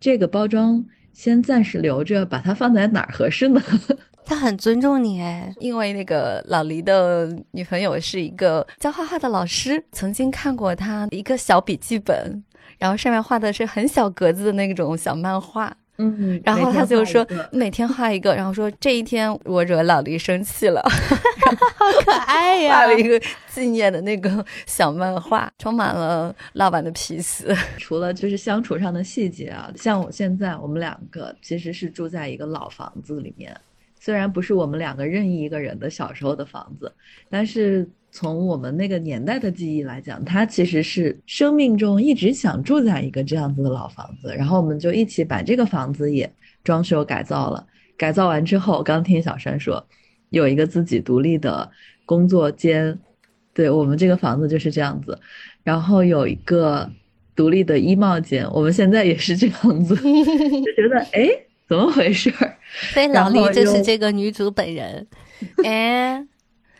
这个包装先暂时留着，把它放在哪儿合适呢？他很尊重你哎，因为那个老黎的女朋友是一个教画画的老师，曾经看过他一个小笔记本，然后上面画的是很小格子的那种小漫画。嗯，然后他就说每天画一个，然后说这一天我惹老黎生气了，好可爱呀，画了一个纪念的那个小漫画，充满了老板的皮丝。除了就是相处上的细节啊，像我现在我们两个其实是住在一个老房子里面，虽然不是我们两个任意一个人的小时候的房子，但是。从我们那个年代的记忆来讲，他其实是生命中一直想住在一个这样子的老房子，然后我们就一起把这个房子也装修改造了。改造完之后，刚听小山说有一个自己独立的工作间，对我们这个房子就是这样子，然后有一个独立的衣帽间，我们现在也是这样子，就觉得哎，怎么回事？所以老李就是这个女主本人，哎。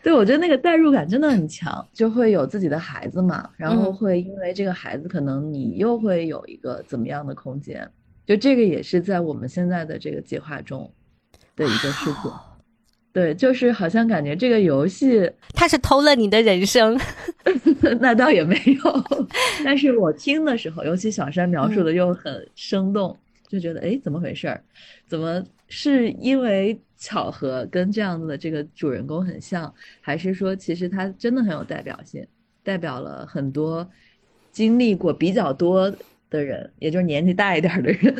对，我觉得那个代入感真的很强，就会有自己的孩子嘛，然后会因为这个孩子，可能你又会有一个怎么样的空间？就这个也是在我们现在的这个计划中的一个事情。对，就是好像感觉这个游戏 它是偷了你的人生，那倒也没有。但是我听的时候，尤其小山描述的又很生动。就觉得哎，怎么回事儿？怎么是因为巧合跟这样子的这个主人公很像，还是说其实他真的很有代表性，代表了很多经历过比较多的人，也就是年纪大一点的人。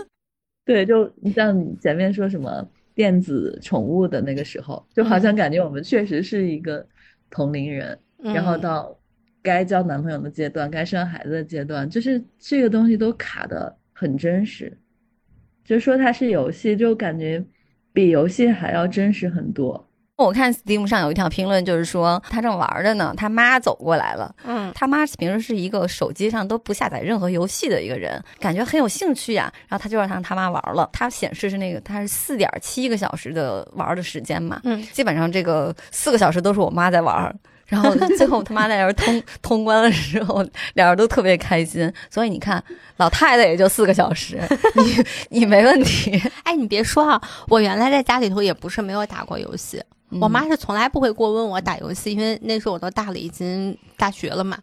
对，就你像你前面说什么电子宠物的那个时候，就好像感觉我们确实是一个同龄人，然后到该交男朋友的阶段，该生孩子的阶段，就是这个东西都卡的很真实。就说它是游戏，就感觉比游戏还要真实很多。我看 Steam 上有一条评论，就是说他正玩着呢，他妈走过来了。嗯，他妈平时是一个手机上都不下载任何游戏的一个人，感觉很有兴趣呀。然后他就让他他妈玩了，他显示是那个他是四点七个小时的玩的时间嘛。嗯，基本上这个四个小时都是我妈在玩。然后最后他妈在那通通关的时候，俩人都特别开心。所以你看，老太太也就四个小时，你你没问题。哎，你别说啊，我原来在家里头也不是没有打过游戏。我妈是从来不会过问我打游戏，因为那时候我都大了，已经大学了嘛。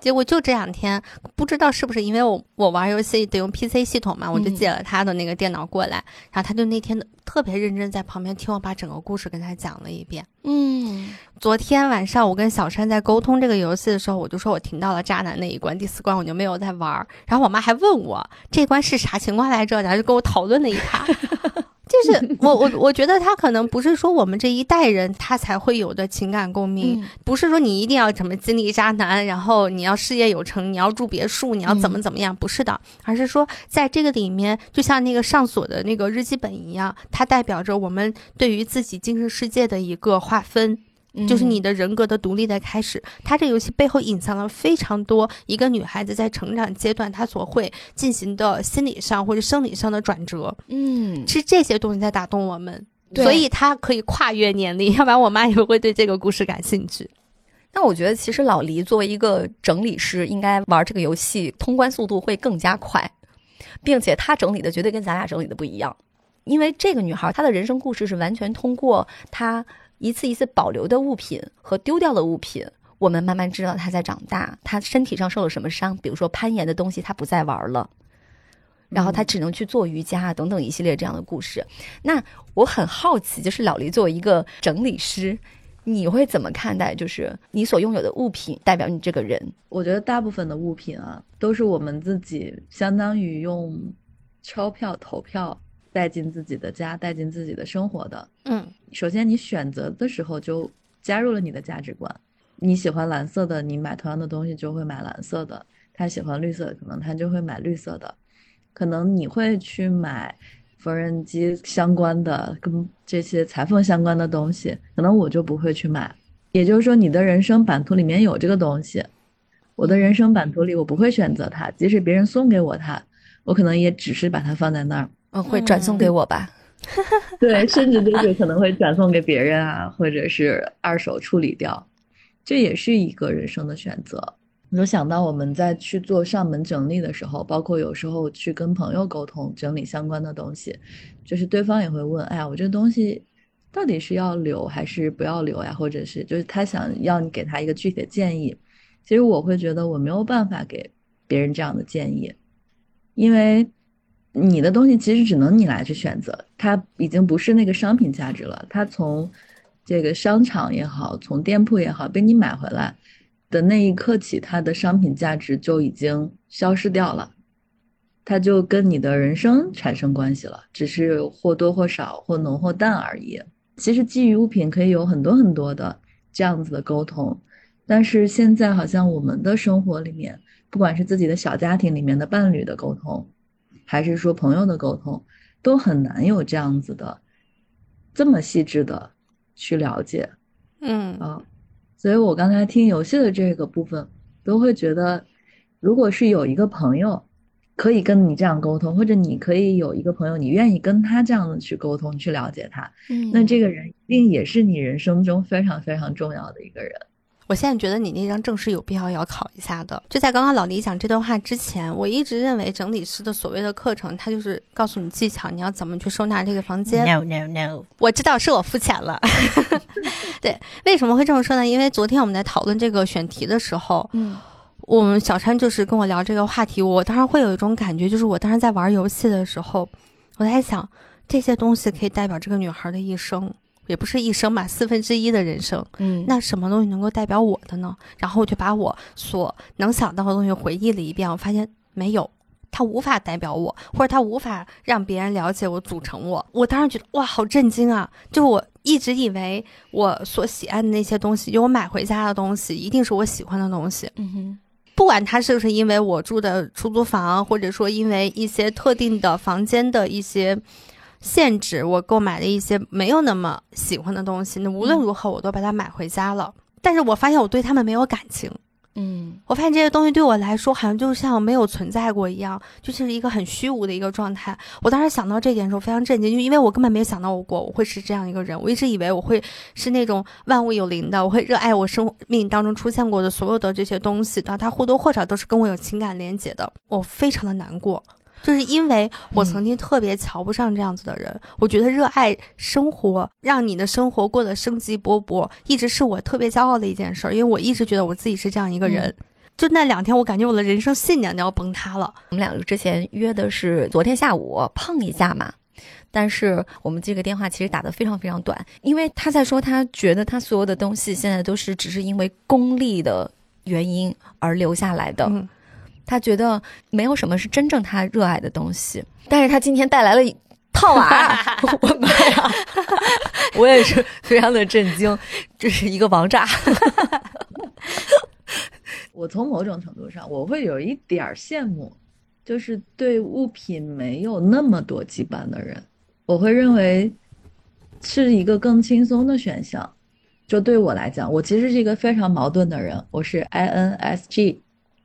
结果就这两天，不知道是不是因为我我玩游戏得用 PC 系统嘛，我就借了他的那个电脑过来，然后他就那天特别认真在旁边听我把整个故事跟他讲了一遍。嗯，昨天晚上我跟小山在沟通这个游戏的时候，我就说我停到了渣男那一关，第四关我就没有再玩。然后我妈还问我这关是啥情况来着，然后就跟我讨论了一趴。就是我我我觉得他可能不是说我们这一代人他才会有的情感共鸣，不是说你一定要怎么经历渣男，然后你要事业有成，你要住别墅，你要怎么怎么样，不是的，而是说在这个里面，就像那个上锁的那个日记本一样，它代表着我们对于自己精神世界的一个划分。就是你的人格的独立的开始，它这游戏背后隐藏了非常多一个女孩子在成长阶段她所会进行的心理上或者生理上的转折。嗯，是这些东西在打动我们，所以它可以跨越年龄，要不然我妈也会对这个故事感兴趣。那我觉得其实老黎作为一个整理师，应该玩这个游戏通关速度会更加快，并且他整理的绝对跟咱俩整理的不一样，因为这个女孩她的人生故事是完全通过她。一次一次保留的物品和丢掉的物品，我们慢慢知道他在长大，他身体上受了什么伤，比如说攀岩的东西他不再玩了，然后他只能去做瑜伽等等一系列这样的故事。那我很好奇，就是老黎作为一个整理师，你会怎么看待？就是你所拥有的物品代表你这个人？我觉得大部分的物品啊，都是我们自己相当于用钞票投票。带进自己的家，带进自己的生活的。嗯，首先你选择的时候就加入了你的价值观。你喜欢蓝色的，你买同样的东西就会买蓝色的。他喜欢绿色，可能他就会买绿色的。可能你会去买缝纫机相关的，跟这些裁缝相关的东西，可能我就不会去买。也就是说，你的人生版图里面有这个东西，我的人生版图里我不会选择它，即使别人送给我它，我可能也只是把它放在那儿。嗯，会转送给我吧？对，甚至就是可能会转送给别人啊，或者是二手处理掉，这也是一个人生的选择。我想到我们在去做上门整理的时候，包括有时候去跟朋友沟通整理相关的东西，就是对方也会问：“哎呀，我这个东西到底是要留还是不要留呀？”或者是就是他想要你给他一个具体的建议。其实我会觉得我没有办法给别人这样的建议，因为。你的东西其实只能你来去选择，它已经不是那个商品价值了。它从这个商场也好，从店铺也好，被你买回来的那一刻起，它的商品价值就已经消失掉了，它就跟你的人生产生关系了，只是或多或少、或浓或淡而已。其实基于物品可以有很多很多的这样子的沟通，但是现在好像我们的生活里面，不管是自己的小家庭里面的伴侣的沟通。还是说朋友的沟通，都很难有这样子的这么细致的去了解，嗯啊，所以我刚才听游戏的这个部分，都会觉得，如果是有一个朋友可以跟你这样沟通，或者你可以有一个朋友，你愿意跟他这样的去沟通，去了解他，嗯，那这个人一定也是你人生中非常非常重要的一个人。我现在觉得你那张证是有必要要考一下的。就在刚刚老李讲这段话之前，我一直认为整理师的所谓的课程，他就是告诉你技巧，你要怎么去收纳这个房间。No no no，我知道是我肤浅了。对，为什么会这么说呢？因为昨天我们在讨论这个选题的时候，嗯，我们小川就是跟我聊这个话题，我当时会有一种感觉，就是我当时在玩游戏的时候，我在想这些东西可以代表这个女孩的一生，也不是一生吧，四分之一的人生。嗯，那什么东西能够代表我的呢？然后我就把我所能想到的东西回忆了一遍，我发现没有，它无法代表我，或者它无法让别人了解我、组成我。我当时觉得哇，好震惊啊！就我一直以为我所喜爱的那些东西，就我买回家的东西，一定是我喜欢的东西。嗯哼，不管它是不是因为我住的出租房，或者说因为一些特定的房间的一些限制，我购买的一些没有那么喜欢的东西。那无论如何，我都把它买回家了。但是我发现我对他们没有感情。嗯我发现这些东西对我来说，好像就像没有存在过一样，就是一个很虚无的一个状态。我当时想到这点的时候非常震惊，就因为我根本没有想到过我会是这样一个人。我一直以为我会是那种万物有灵的，我会热爱我生命当中出现过的所有的这些东西的，它或多或少都是跟我有情感连接的。我非常的难过。就是因为我曾经特别瞧不上这样子的人，我觉得热爱生活，让你的生活过得生机勃勃，一直是我特别骄傲的一件事儿。因为我一直觉得我自己是这样一个人。就那两天，我感觉我的人生信念都要崩塌了。我们两个之前约的是昨天下午碰一下嘛，但是我们这个电话其实打得非常非常短，因为他在说他觉得他所有的东西现在都是只是因为功利的原因而留下来的。嗯，他觉得没有什么是真正他热爱的东西，但是他今天带来了一套娃，我妈呀！我也是非常的震惊，这是一个王炸。我从某种程度上，我会有一点儿羡慕，就是对物品没有那么多羁绊的人，我会认为是一个更轻松的选项。就对我来讲，我其实是一个非常矛盾的人，我是 INSG，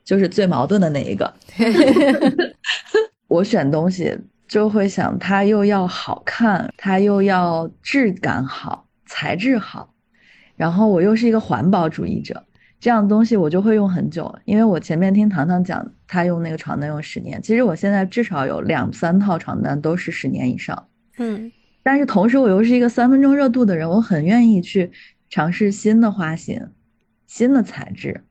就是最矛盾的那一个。我选东西就会想，它又要好看，它又要质感好、材质好，然后我又是一个环保主义者。这样的东西我就会用很久，因为我前面听糖糖讲，他用那个床单用十年，其实我现在至少有两三套床单都是十年以上。嗯但是同时我又是一个三分钟热度的人，我很愿意去尝试新的花型、新的材质。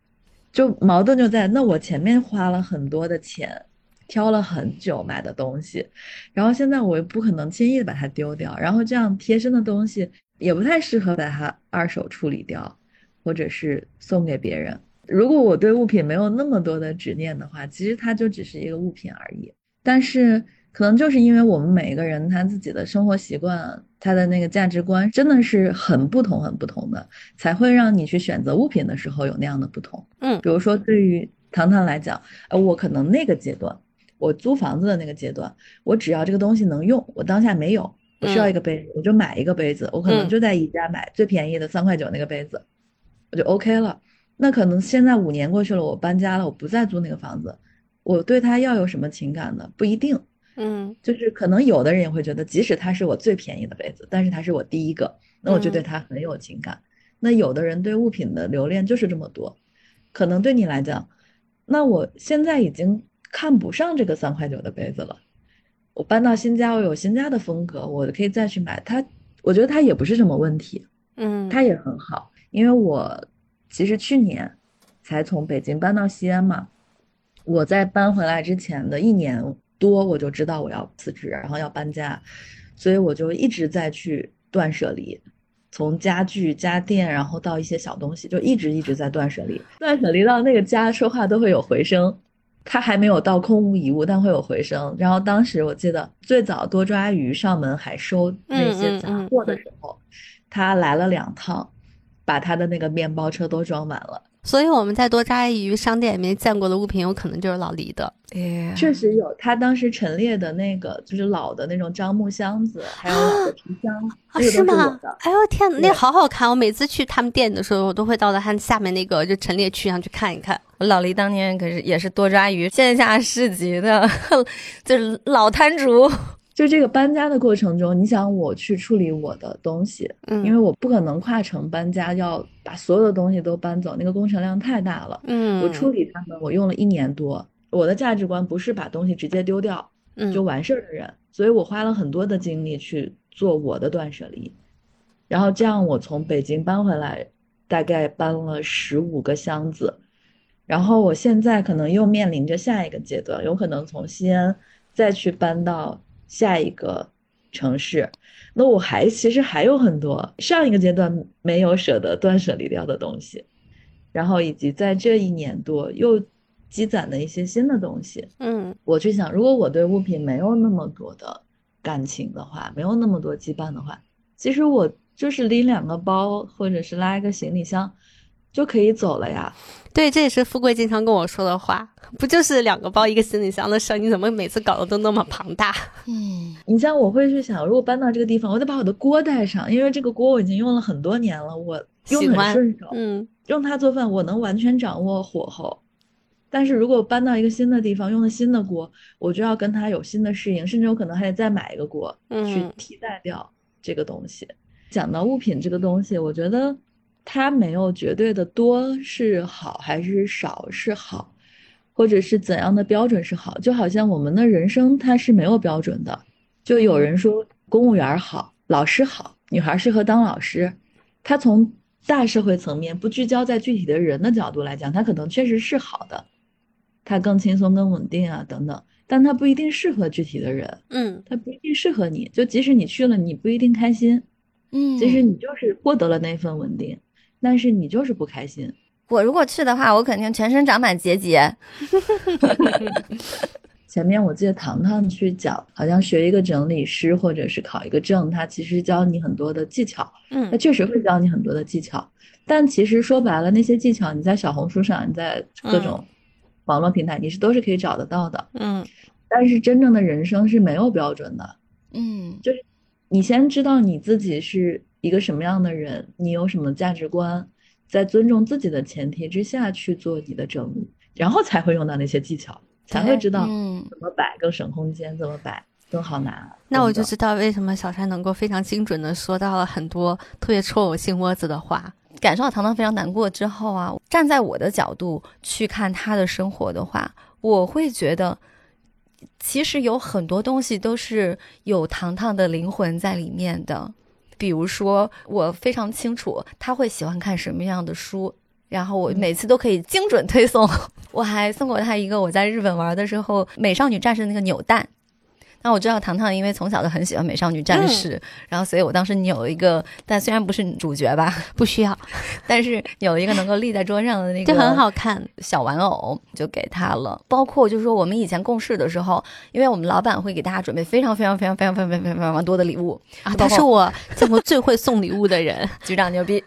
就矛盾就在那我前面花了很多的钱，挑了很久买的东西，然后现在我又不可能轻易的把它丢掉，然后这样贴身的东西也不太适合把它二手处理掉。或者是送给别人。如果我对物品没有那么多的执念的话，其实它就只是一个物品而已。但是可能就是因为我们每一个人他自己的生活习惯，他的那个价值观真的是很不同、很不同的，才会让你去选择物品的时候有那样的不同。嗯比如说对于糖糖来讲，呃，我可能那个阶段，我租房子的那个阶段，我只要这个东西能用，我当下没有，我需要一个杯子，我就买一个杯子，我可能嗯就在宜家买最便宜的三块九那个杯子。我就 OK 了。那可能现在五年过去了，我搬家了，我不再租那个房子，我对它要有什么情感呢？不一定。嗯就是可能有的人也会觉得，即使它是我最便宜的杯子，但是它是我第一个，那我就对嗯它很有情感。那有的人对物品的留恋就是这么多，可能对你来讲，那我现在已经看不上这个三块九的杯子了。我搬到新家，我有新家的风格，我可以再去买它。我觉得它也不是什么问题。嗯，它也很好，因为我其实去年才从北京搬到西安嘛，我在搬回来之前的一年多，我就知道我要辞职，然后要搬家，所以我就一直在去断舍离，从家具、家电，然后到一些小东西，就一直一直在断舍离，断舍离到那个家说话都会有回声。它还没有到空无一物，但会有回声。然后当时我记得最早多抓鱼上门还收那些杂货的时候，他来了两趟，把他的那个面包车都装满了。所以我们在多抓鱼商店里面见过的物品，有可能就是老黎的。哎确实有，他当时陈列的那个就是老的那种樟木箱子，还有老的皮箱，啊，是我吗的。？哎呦天哪，那好好看！我每次去他们店的时候，我都会到了他下面那个就陈列区上去看一看。我老黎当年可是也是多抓鱼线下市集的，就是老摊主。就这个搬家的过程中，你想我去处理我的东西，嗯，因为我不可能跨城搬家，要把所有的东西都搬走，那个工程量太大了。嗯，我处理他们，我用了一年多。我的价值观不是把东西直接丢掉，嗯。就完事儿的人，所以我花了很多的精力去做我的断舍离，然后这样我从北京搬回来，大概搬了十五个箱子，然后我现在可能又面临着下一个阶段，有可能从西安再去搬到下一个城市。那我还其实还有很多上一个阶段没有舍得断舍离掉的东西，然后以及在这一年多又积攒的一些新的东西。嗯我去想，如果我对物品没有那么多的感情的话，没有那么多羁绊的话，其实我就是拎两个包，或者是拉一个行李箱就可以走了呀。对，这也是富贵经常跟我说的话，不就是两个包一个行李箱的事儿？你怎么每次搞得都那么庞大？嗯你像我会去想，如果搬到这个地方，我得把我的锅带上，因为这个锅我已经用了很多年了，我用很顺手，嗯用它做饭我能完全掌握火候。但是如果搬到一个新的地方，用了新的锅，我就要跟它有新的适应，甚至有可能还得再买一个锅去嗯替代掉这个东西。讲到物品这个东西，我觉得它没有绝对的多是好还是少是好，或者是怎样的标准是好，就好像我们的人生它是没有标准的。就有人说公务员好，老师好，女孩适合当老师，他从大社会层面不聚焦在具体的人的角度来讲，他可能确实是好的，他更轻松、更稳定啊等等，但他不一定适合具体的人，嗯他不一定适合你。就即使你去了，你不一定开心，嗯，即使你就是获得了那份稳定，但是你就是不开心。我如果去的话，我肯定全身长满结节。前面我记得糖糖去讲，好像学一个整理师或者是考一个证，他其实教你很多的技巧，他嗯确实会教你很多的技巧。但其实说白了，那些技巧你在小红书上，你在各种网络平台，你是都是可以找得到的。嗯但是真正的人生是没有标准的，嗯就是你先知道你自己是一个什么样的人，你有什么价值观，在尊重自己的前提之下去做你的整理，然后才会用到那些技巧，才会知道嗯怎么摆更省空间，怎么摆更好拿。那我就知道为什么小山能够非常精准的说到了很多特别戳我心窝子的话。感受到糖糖非常难过之后啊，站在我的角度去看他的生活的话，我会觉得，其实有很多东西都是有糖糖的灵魂在里面的。比如说，我非常清楚他会喜欢看什么样的书，然后我每次都可以精准推送。我还送过他一个我在日本玩的时候《美少女战士》那个扭蛋。那我知道糖糖因为从小都很喜欢美少女战士然后所以我当时扭一个但虽然不是主角吧 不需要但是有一个能够立在桌上的那个就很好看。小玩偶就给她了。包括就是说我们以前共事的时候因为我们老板会给大家准备非常非常非常非常非常非常非常多的礼物啊她是我 见过最会送礼物的人 局长牛逼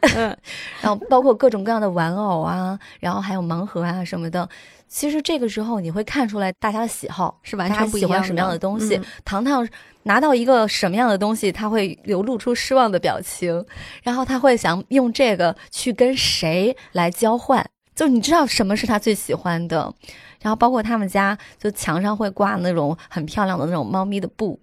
然后包括各种各样的玩偶啊然后还有盲盒啊什么的其实这个时候你会看出来大家的喜好是完全不一样喜欢什么样的的东西。嗯糖糖拿到一个什么样的东西，他会流露出失望的表情，然后他会想用这个去跟谁来交换，就你知道什么是他最喜欢的。然后包括他们家就墙上会挂那种很漂亮的那种猫咪的布，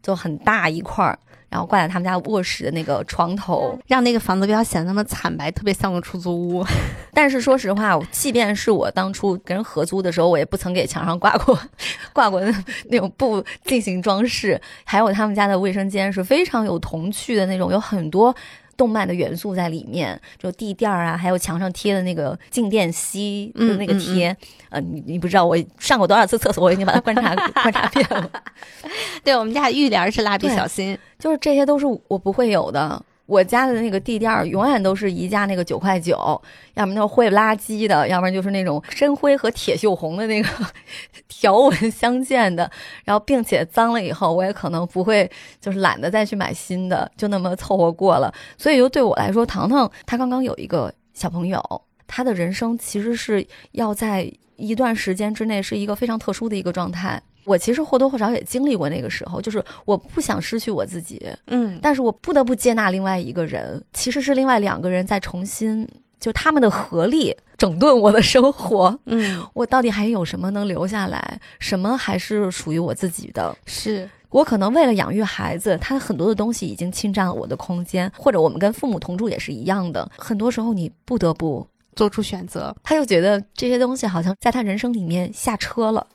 就很大一块儿，然后挂在他们家卧室的那个床头。让那个房子不要显得那么惨白，特别像个出租屋。但是说实话，即便是我当初跟人合租的时候，我也不曾给墙上挂过 挂过那那种布进行装饰。还有他们家的卫生间是非常有童趣的那种，有很多。动漫的元素在里面，就地垫儿啊，还有墙上贴的那个静电吸的那个嗯嗯贴，呃，你你不知道我上过多少次厕所，我已经把它观察 观察遍了。对我们家浴帘是蜡笔小新，就是这些都是我不会有的。我家的那个地垫儿永远都是宜家那个九块九，要么那灰不拉几的，要不然就是那种深灰和铁锈红的那个 条纹相间的。然后，并且脏了以后，我也可能不会就是懒得再去买新的，就那么凑合过了。所以，就对我来说，糖糖她刚刚有一个小朋友，她的人生其实是要在一段时间之内是一个非常特殊的一个状态。我其实或多或少也经历过那个时候，就是我不想失去我自己，嗯，但是我不得不接纳另外一个人，其实是另外两个人在重新，就他们的合力整顿我的生活。嗯，我到底还有什么能留下来？什么还是属于我自己的？是，我可能为了养育孩子，他很多的东西已经侵占了我的空间，或者我们跟父母同住也是一样的。很多时候你不得不，做出选择。他就觉得这些东西好像在他人生里面下车了。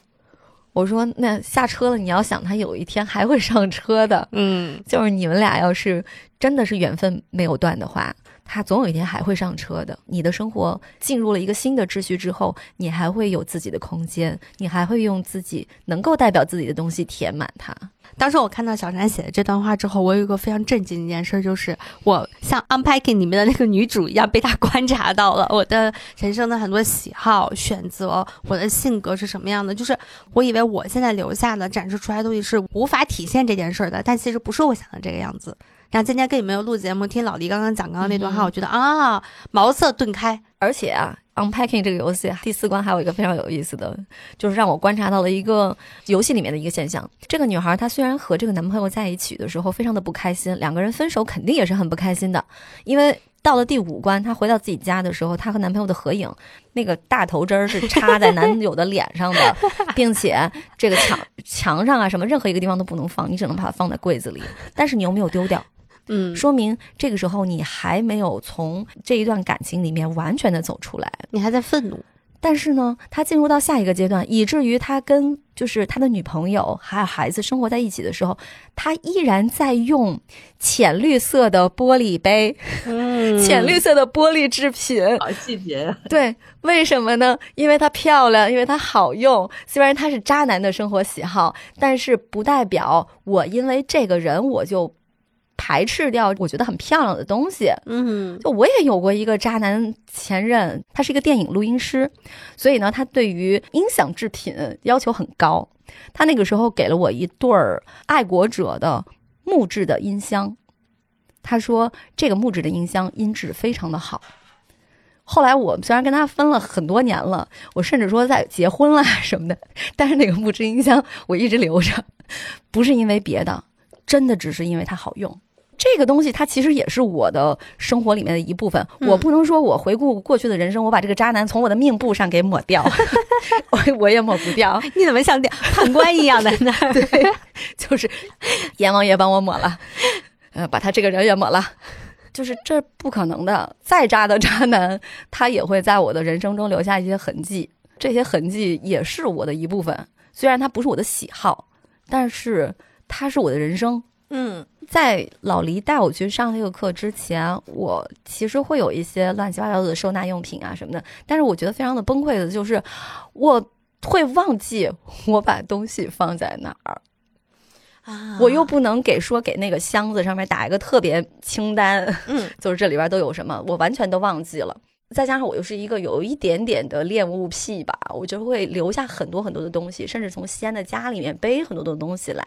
我说那下车了，你要想他有一天还会上车的。嗯，就是你们俩要是真的是缘分没有断的话，他总有一天还会上车的。你的生活进入了一个新的秩序之后，你还会有自己的空间，你还会用自己能够代表自己的东西填满它。当时我看到小山写的这段话之后，我有一个非常震惊的一件事，就是我像《Unpacking》里面的那个女主一样，被他观察到了我的人生的很多喜好、选择，我的性格是什么样的。就是我以为我现在留下的、展示出来的东西是无法体现这件事的，但其实不是我想的这个样子。然后今天跟你们有录节目，听老黎刚刚讲刚刚那段话，我觉得啊，茅塞顿开。而且啊，《Unpacking》这个游戏第四关还有一个非常有意思的，就是让我观察到了一个游戏里面的一个现象。这个女孩她虽然和这个男朋友在一起的时候非常的不开心，两个人分手肯定也是很不开心的。因为到了第五关，她回到自己家的时候，她和男朋友的合影，那个大头针儿是插在男友的脸上的，并且这个墙墙上啊什么任何一个地方都不能放，你只能把它放在柜子里。但是你又没有丢掉。嗯，说明这个时候你还没有从这一段感情里面完全的走出来，你还在愤怒。但是呢，他进入到下一个阶段，以至于他跟就是他的女朋友还有孩子生活在一起的时候，他依然在用浅绿色的玻璃杯，嗯浅绿色的玻璃制品。好细节呀！对，为什么呢？因为它漂亮，因为它好用。虽然它是渣男的生活喜好，但是不代表我因为这个人我就。排斥掉我觉得很漂亮的东西，嗯，就我也有过一个渣男前任，他是一个电影录音师，所以呢，他对于音响制品要求很高。他那个时候给了我一对儿爱国者的木质的音箱，他说这个木质的音箱音质非常的好。后来我虽然跟他分了很多年了，我甚至说在结婚了什么的，但是那个木质音箱我一直留着，不是因为别的，真的只是因为它好用。这个东西它其实也是我的生活里面的一部分。我不能说我回顾过去的人生，我把这个渣男从我的命簿上给抹掉，我我也抹不掉。你怎么像判官一样的呢？对，就是阎王爷帮我抹了，呃，把他这个人也抹了。就是这不可能的，再渣的渣男，他也会在我的人生中留下一些痕迹。这些痕迹也是我的一部分，虽然他不是我的喜好，但是他是我的人生。嗯。在老黎带我去上那个课之前，我其实会有一些乱七八糟的收纳用品啊什么的。但是我觉得非常的崩溃的就是，我会忘记我把东西放在哪儿啊，我又不能给说给那个箱子上面打一个特别清单，嗯，就是这里边都有什么，我完全都忘记了。再加上我又是一个有一点点的恋物癖吧，我就会留下很多很多的东西，甚至从西安的家里面背很多的东西来。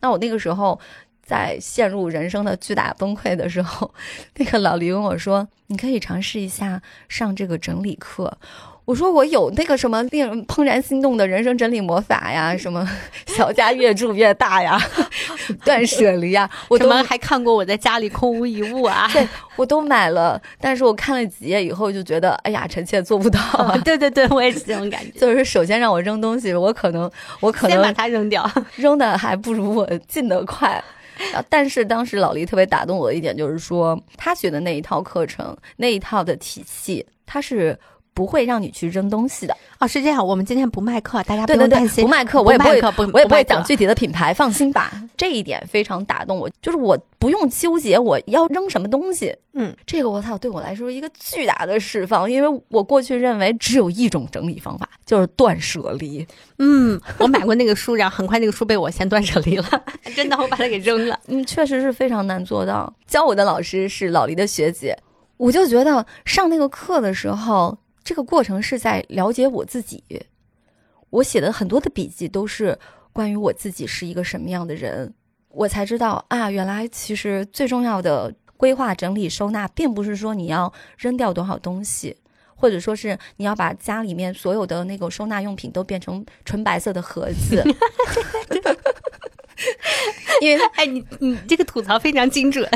那我那个时候。在陷入人生的巨大崩溃的时候，那个老黎跟我说：“你可以尝试一下上这个整理课。”我说：“我有那个什么令人怦然心动的人生整理魔法呀，什么小家越住越大呀，断舍离呀，我怎么还看过我在家里空无一物啊？对，我都买了。但是我看了几页以后就觉得，哎呀，臣妾做不到。对对对，我也是这种感觉。就是首先让我扔东西，我可能我可能先把它扔掉，扔的还不如我进得快。”但是当时老黎特别打动我的一点就是说，他学的那一套课程，那一套的体系，他是。不会让你去扔东西的哦，是这样。我们今天不卖课，大家不用担心。不卖课，我也不会，不我也不会讲具体的品牌，放心吧。这一点非常打动我，就是我不用纠结我要扔什么东西。嗯，这个我操，对我来说一个巨大的释放，因为我过去认为只有一种整理方法，就是断舍离。嗯，我买过那个书，然后很快那个书被我先断舍离了，真的，我把它给扔了。嗯，确实是非常难做到。教我的老师是老黎的学姐，我就觉得上那个课的时候。这个过程是在了解我自己，我写的很多的笔记都是关于我自己是一个什么样的人，我才知道啊，原来其实最重要的规划、整理、收纳，并不是说你要扔掉多少东西，或者说是你要把家里面所有的那个收纳用品都变成纯白色的盒子。因为哎，你你这个吐槽非常精准，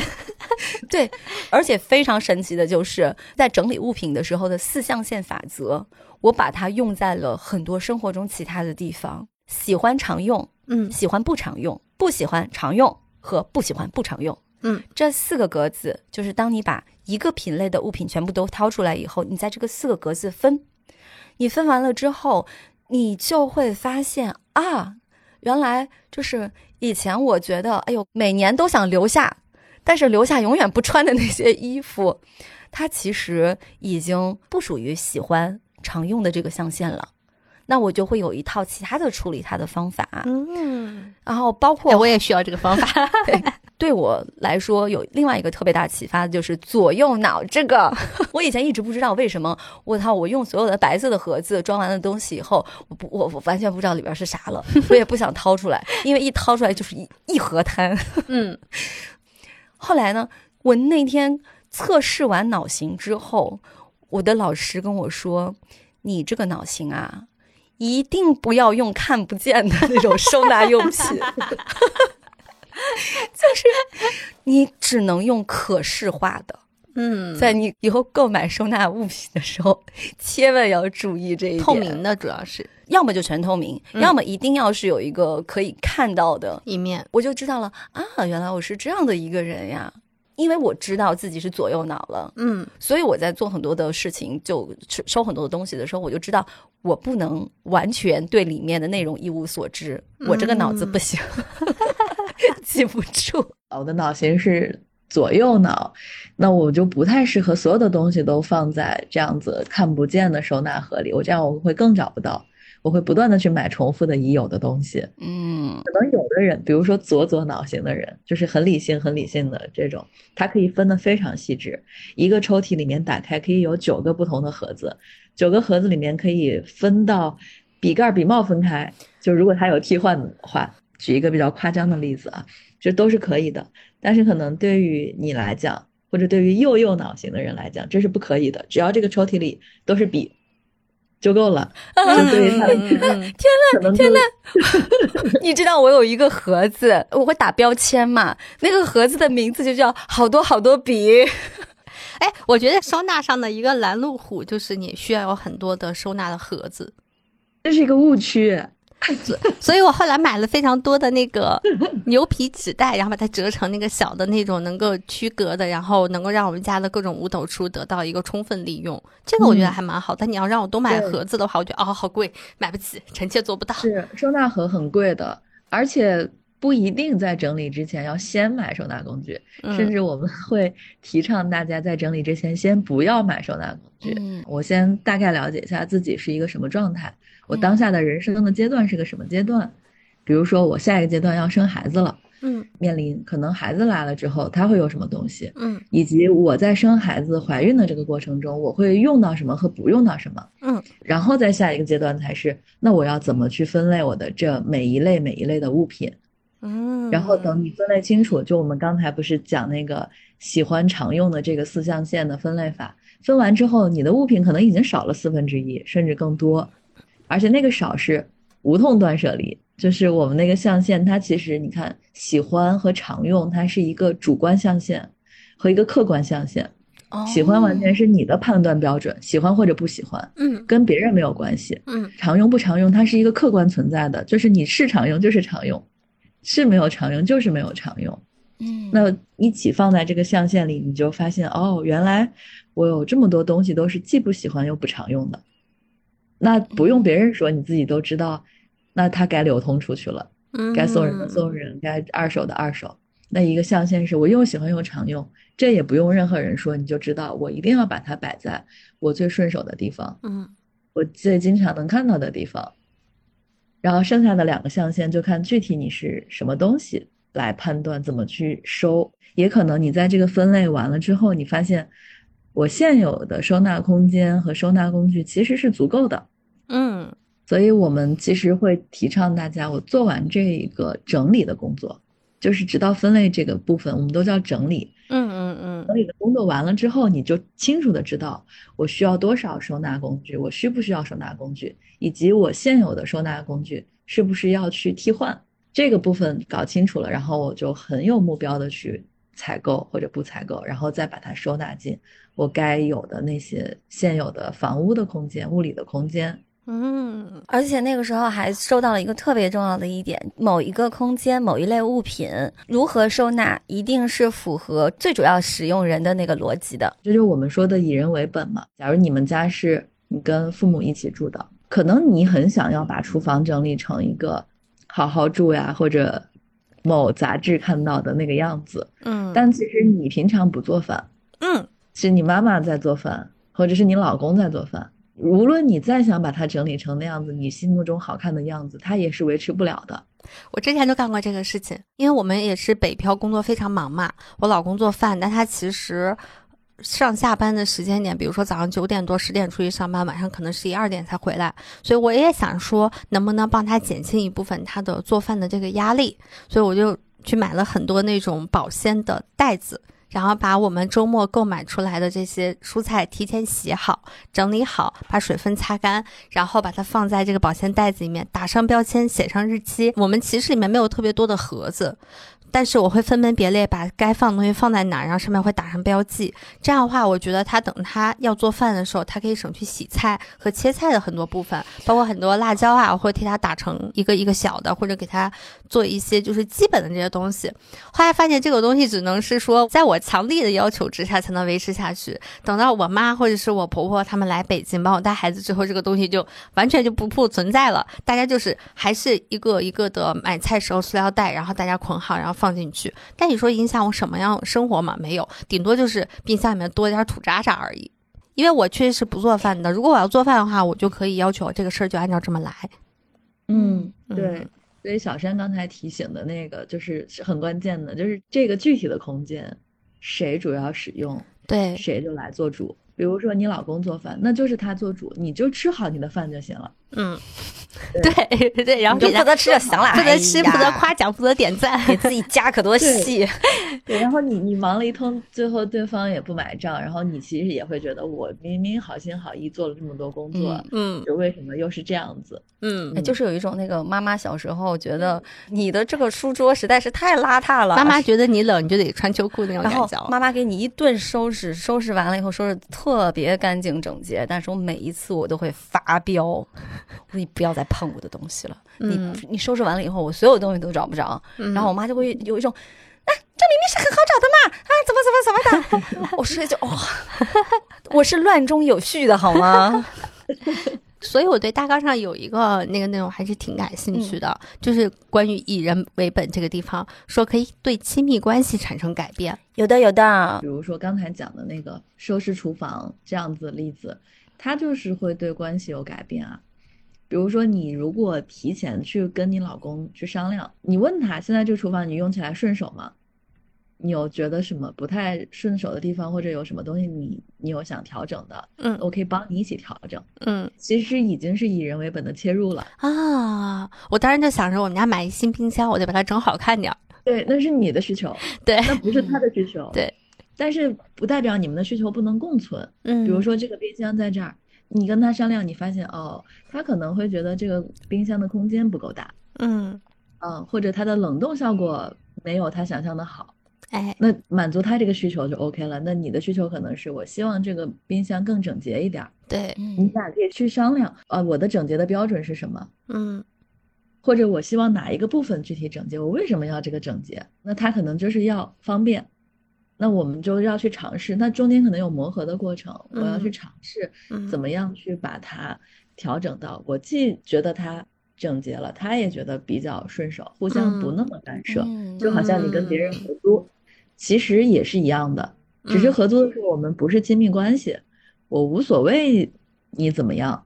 对，而且非常神奇的就是在整理物品的时候的四象限法则，我把它用在了很多生活中其他的地方。喜欢常用，嗯，喜欢不常用，不喜欢常用和不喜欢不常用，嗯，这四个格子就是当你把一个品类的物品全部都掏出来以后，你在这个四个格子分，你分完了之后，你就会发现啊，原来就是。以前我觉得，哎呦，每年都想留下，但是留下永远不穿的那些衣服，它其实已经不属于喜欢常用的这个象限了。那我就会有一套其他的处理它的方法，嗯，然后包括哎我也需要这个方法。对我来说，有另外一个特别大启发，就是左右脑这个。我以前一直不知道为什么，我操！我用所有的白色的盒子装完了东西以后，我不，我我完全不知道里边是啥了，我也不想掏出来，因为一掏出来就是一一盒摊。嗯，后来呢，我那天测试完脑型之后，我的老师跟我说：“你这个脑型啊，一定不要用看不见的那种收纳用品。”就是你只能用可视化的，嗯，在你以后购买收纳物品的时候，千万要注意这一点。透明的主要是要么就全透明，嗯。要么一定要是有一个可以看到的，一面，我就知道了啊，原来我是这样的一个人呀。因为我知道自己是左右脑了，嗯。所以我在做很多的事情，就收收很多的东西的时候，我就知道我不能完全对里面的内容一无所知，我这个脑子不行，记不住。我的脑型是左右脑，那我就不太适合所有的东西都放在这样子看不见的收纳盒里，我这样我会更找不到，我会不断的去买重复的已有的东西。嗯可能有的人，比如说左左脑型的人，就是很理性、很理性的这种，他可以分得非常细致。一个抽屉里面打开可以有九个不同的盒子，九个盒子里面可以分到笔盖、笔帽分开。就如果他有替换的话，举一个比较夸张的例子啊，这都是可以的。但是可能对于你来讲，或者对于右右脑型的人来讲，这是不可以的。只要这个抽屉里都是笔就够了。就对于他嗯嗯嗯 可能天呐！你知道我有一个盒子，我会打标签嘛？那个盒子的名字就叫好多好多笔。哎，我觉得收纳上的一个拦路虎就是你需要有很多的收纳的盒子，这是一个误区。所以我后来买了非常多的那个牛皮纸袋，然后把它折成那个小的那种能够区隔的，然后能够让我们家的各种五斗橱得到一个充分利用。这个我觉得还蛮好。但你要让我都买盒子的话，我觉得哦好贵，买不起，臣妾做不到。是收纳盒很贵的，而且不一定在整理之前要先买收纳工具，甚嗯至我们会提倡大家在整理之前先不要买收纳工具。嗯我先大概了解一下自己是一个什么状态，我嗯当下的人生的阶段是个什么阶段。比如说，我下一个阶段要生孩子了，嗯面临可能孩子来了之后，他会有什么东西，嗯以及我在生孩子、怀孕的这个过程中，我会用到什么和不用到什么。嗯然后再下一个阶段才是，那我要怎么去分类我的这每一类每一类的物品？嗯，然后等你分类清楚，就我们刚才不是讲那个喜欢常用的这个四象限的分类法，分完之后，你的物品可能已经少了四分之一，甚至更多，而且那个少是无痛断舍离，就是我们那个象限，它其实你看喜欢和常用，它是一个主观象限和一个客观象限，喜欢完全是你的判断标准，喜欢或者不喜欢，嗯跟别人没有关系。嗯常用不常用，它是一个客观存在的，就是你是常用就是常用，是没有常用就是没有常用。嗯那一起放在这个象限里，你就发现哦，原来我有这么多东西都是既不喜欢又不常用的。那不用别人说，你自己都知道，那它该流通出去了，嗯，该送人的送人，该二手的二手。那一个象限是我又喜欢又常用，这也不用任何人说，你就知道我一定要把它摆在我最顺手的地方。嗯我最经常能看到的地方。然后剩下的两个象限就看具体你是什么东西来判断怎么去收，也可能你在这个分类完了之后，你发现我现有的收纳空间和收纳工具其实是足够的，嗯所以我们其实会提倡大家，我做完这一个整理的工作，就是直到分类这个部分，我们都叫整理。嗯嗯嗯整理的工作完了之后，你就清楚的知道我需要多少收纳工具，我需不需要收纳工具，以及我现有的收纳工具是不是要去替换。这个部分搞清楚了，然后我就很有目标的去采购或者不采购，然后再把它收纳进我该有的那些现有的房屋的空间、物理的空间。嗯而且那个时候还收到了一个特别重要的一点：某一个空间、某一类物品如何收纳，一定是符合最主要使用人的那个逻辑的。这就是我们说的以人为本嘛。假如你们家是你跟父母一起住的，可能你很想要把厨房整理成一个好好住呀，或者某杂志看到的那个样子，嗯，但其实你平常不做饭，嗯是你妈妈在做饭，或者是你老公在做饭。无论你再想把它整理成那样子，你心目中好看的样子，它也是维持不了的。我之前就干过这个事情，因为我们也是北漂，工作非常忙嘛。我老公做饭，但他其实上下班的时间点，比如说早上九点多、十点出去上班，晚上可能十一二点才回来。所以我也想说，能不能帮他减轻一部分他的做饭的这个压力？所以我就去买了很多那种保鲜的袋子。然后把我们周末购买出来的这些蔬菜提前洗好、整理好，把水分擦干，然后把它放在这个保鲜袋子里面，打上标签，写上日期。我们其实里面没有特别多的盒子，但是我会分门别类把该放的东西放在哪儿，然后上面会打上标记。这样的话，我觉得他等他要做饭的时候，他可以省去洗菜和切菜的很多部分，包括很多辣椒啊，我会替他打成一个一个小的，或者给他做一些就是基本的这些东西。后来发现这个东西只能是说，在我强力的要求之下才能维持下去。等到我妈或者是我婆婆他们来北京帮我带孩子之后，这个东西就完全就不复存在了。大家就是还是一个一个的买菜时候塑料袋，然后大家捆好，然后放进去。但你说影响我什么样生活吗？没有，顶多就是冰箱里面多点土渣渣而已。因为我确实是不做饭的，如果我要做饭的话，我就可以要求这个事儿就按照这么来。嗯，嗯对。所以小山刚才提醒的那个，就是是很关键的，就是这个具体的空间，谁主要使用，对，谁就来做主。比如说你老公做饭，那就是他做主，你就吃好你的饭就行了。嗯，对对对，然后就负责吃就行了，负责吃，负责夸奖，负责点赞。给自己加可多戏。对，然后你你忙了一通，最后对方也不买账，然后你其实也会觉得我明明好心好意做了这么多工作，嗯就为什么又是这样子？嗯哎，就是有一种那个妈妈小时候觉得你的这个书桌实在是太邋遢了，妈妈觉得你冷，你就得穿秋裤那种感觉。妈妈给你一顿收拾，收拾完了以后收拾特别干净整洁，但是我每一次我都会发飙，我说你不要再碰我的东西了，嗯你你收拾完了以后，我所有东西都找不着，嗯然后我妈就会有一种。啊，这明明是很好找的嘛！啊，怎么怎么怎么的？我说就哇、我是乱中有序的好吗？所以我对大纲上有一个那个内容还是挺感兴趣的，就是关于以人为本这个地方，说可以对亲密关系产生改变。有的有的比，如说刚才讲的那个收拾厨房这样子的例子，它就是会对关系有改变啊。比如说，你如果提前去跟你老公去商量，你问他现在这个厨房你用起来顺手吗？你有觉得什么不太顺手的地方，或者有什么东西你你有想调整的，嗯我可以帮你一起调整。嗯其实已经是以人为本的切入了。啊，我当时就想着我们家买一新冰箱，我得把它整好看点儿。对，那是你的需求，对，那不是他的需求。对，但是不代表你们的需求不能共存。嗯，比如说这个冰箱在这儿，你跟他商量，你发现哦，他可能会觉得这个冰箱的空间不够大，嗯，嗯，或者它的冷冻效果没有他想象的好，哎，那满足他这个需求就 OK 了。那你的需求可能是我希望这个冰箱更整洁一点儿，对，你嗯俩可以去商量，呃，我的整洁的标准是什么？嗯或者我希望哪一个部分具体整洁，我为什么要这个整洁？那他可能就是要方便，那我们就要去尝试，那中间可能有磨合的过程，我要去嗯尝试嗯，怎么样去把它调整到。我既觉得它整洁了，他也觉得比较顺手，互相不那么干涉，嗯就好像你跟别人合租，其实也是一样的，只是嗯。合租的时候我们不是亲密关系，我无所谓你怎么样，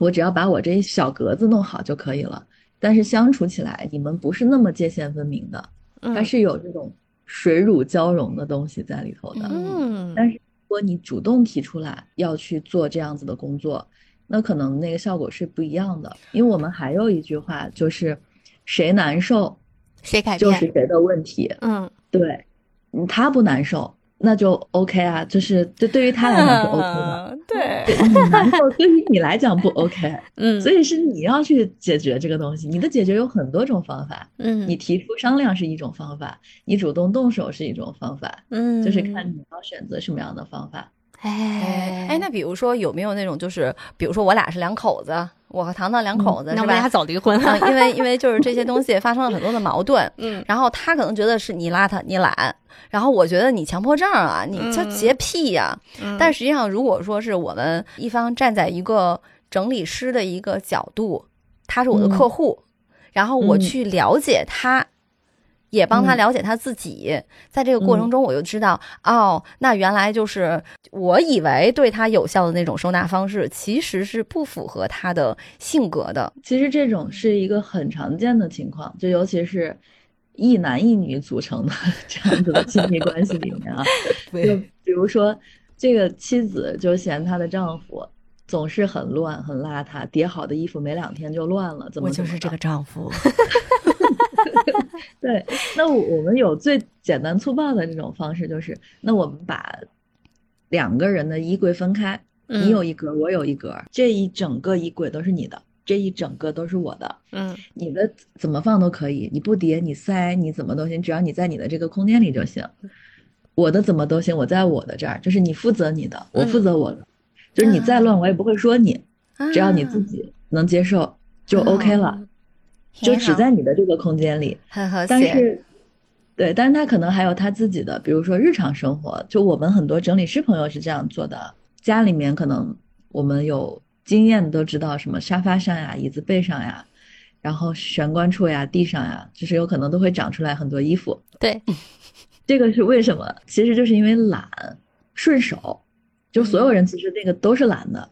我只要把我这一小格子弄好就可以了。但是相处起来，你们不是那么界限分明的，它嗯是有这种水乳交融的东西在里头的。嗯，但是如果你主动提出来要去做这样子的工作，那可能那个效果是不一样的。因为我们还有一句话就是，谁难受谁改变？就是谁的问题。嗯对，嗯他不难受，那就 OK 啊，就是这对于他来讲是 OK 的。嗯对，对你难受对于你来讲不 OK，嗯，所以是你要去解决这个东西。你的解决有很多种方法，嗯你提出商量是一种方法，你主动动手是一种方法，嗯，就是看你要选择什么样的方法。哎哎，那比如说有没有那种就是，比如说我俩是两口子，我和糖糖两口子、是那我们俩？早离婚嗯，了。因为因为就是这些东西发生了很多的矛盾，嗯然后他可能觉得是你邋遢你懒，然后我觉得你强迫症啊，你这嗯洁癖呀、嗯，但实际上，如果说是我们一方站在一个整理师的一个角度，他是我的客户，然后我嗯去了解他也帮他嗯了解他自己。在这个过程中，我就知道，哦，那原来就是我以为对他有效的那种收纳方式，其实是不符合他的性格的。其实这种是一个很常见的情况，就尤其是一男一女组成的这样子的亲密关系里面啊，就比如说这个妻子就嫌她的丈夫总是很乱、很邋遢，叠好的衣服没两天就乱了，怎么怎么的丈夫。对，那我我们有最简单粗暴的这种方式，就是那我们把两个人的衣柜分开，嗯你有一格，我有一格，这一整个衣柜都是你的，这一整个都是我的。嗯你的怎么放都可以，你不叠你塞你怎么都行，只要你在你的这个空间里就行。我的怎么都行，我在我的这儿，就是你负责你的，我负责我的，就是你再乱我也不会说你，只要你自己能接受就 OK 了，就只在你的这个空间里。很和谐。但是，对，但是他可能还有他自己的，比如说日常生活，就我们很多整理师朋友是这样做的，家里面可能我们有经验都知道，什么沙发上呀、椅子背上呀，然后玄关处呀、地上呀，就是有可能都会长出来很多衣服。对，这个是为什么？其实就是因为懒、顺手，就所有人其实那个都是懒的，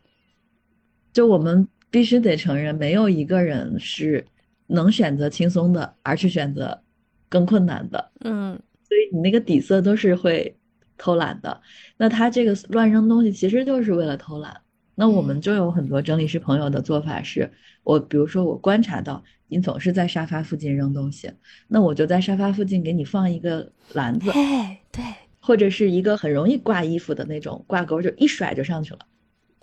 就我们必须得承认，没有一个人是能选择轻松的，而去选择更困难的。嗯所以你那个底色都是会偷懒的。那他这个乱扔东西其实就是为了偷懒。那我们就有很多整理师朋友的做法是，我比如说我观察到你总是在沙发附近扔东西，那我就在沙发附近给你放一个篮子，哎，对，或者是一个很容易挂衣服的那种挂钩，就一甩就上去了，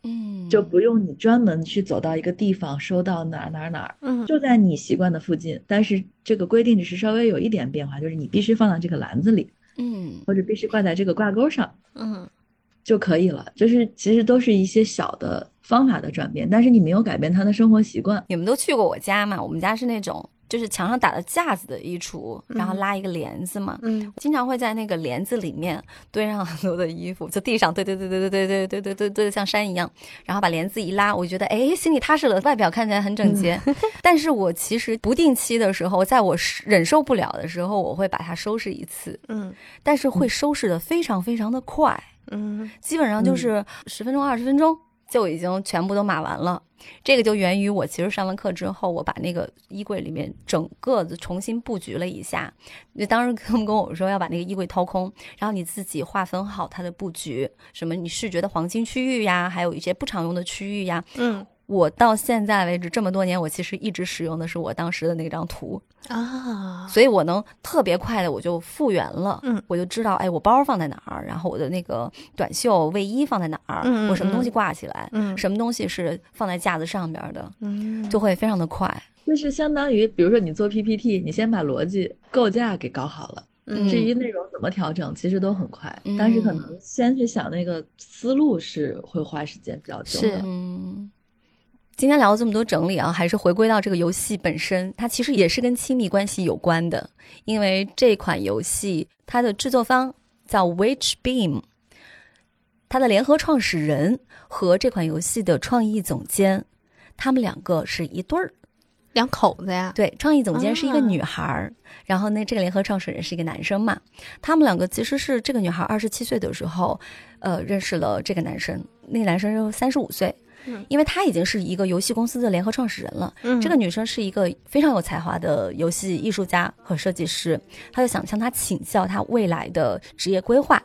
嗯，就不用你专门去走到一个地方收到哪儿哪儿哪儿，嗯就在你习惯的附近。但是这个规定只是稍微有一点变化，就是你必须放到这个篮子里，嗯或者必须挂在这个挂钩上。嗯就可以了。就是其实都是一些小的方法的转变，但是你没有改变他的生活习惯。你们都去过我家嘛？我们家是那种就是墙上打了架子的衣橱，然后嗯拉一个帘子嘛。嗯。经常会在那个帘子里面堆上很多的衣服，就地上堆堆堆堆堆堆堆堆堆堆堆的像山一样，然后把帘子一拉，我觉得哎，心里踏实了，外表看起来很整洁。但是我其实不定期的时候，在我忍受不了的时候，我会把它收拾一次，嗯。但是会收拾的非常非常的快，嗯。基本上就是十分钟、二十分钟就已经全部都码完了。这个就源于我其实上完课之后，我把那个衣柜里面整个的重新布局了一下。就当时跟跟我说要把那个衣柜掏空，然后你自己划分好它的布局，什么你视觉的黄金区域呀，还有一些不常用的区域呀。嗯我到现在为止这么多年，我其实一直使用的是我当时的那张图，啊，所以我能特别快的我就复原了，嗯我就知道，哎，我包放在哪儿，然后我的那个短袖卫衣放在哪儿，嗯嗯我什么东西挂起来，嗯什么东西是放在架子上边的，嗯就会非常的快。就是相当于，比如说你做 PPT，你先把逻辑构架给搞好了，嗯至于内容怎么调整，其实都很快。嗯但是可能先去想那个思路是会花时间比较久是的。嗯，今天聊了这么多整理啊，还是回归到这个游戏本身，它其实也是跟亲密关系有关的，因为这款游戏它的制作方叫 Witch Beam，它的联合创始人和这款游戏的创意总监，他们两个是一对儿。两口子呀，对，创意总监是一个啊女孩儿，然后呢，这个联合创始人是一个男生嘛。他们两个其实是这个女孩二十七岁的时候，呃，认识了这个男生，那个男生三十五岁嗯，因为他已经是一个游戏公司的联合创始人了。嗯这个女生是一个非常有才华的游戏艺术家和设计师，他就想向他请教他未来的职业规划。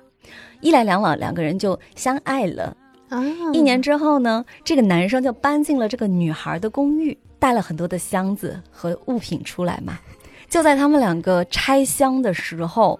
一来两往，两个人就相爱了。啊，一年之后呢，这个男生就搬进了这个女孩的公寓，带了很多的箱子和物品出来嘛。就在他们两个拆箱的时候，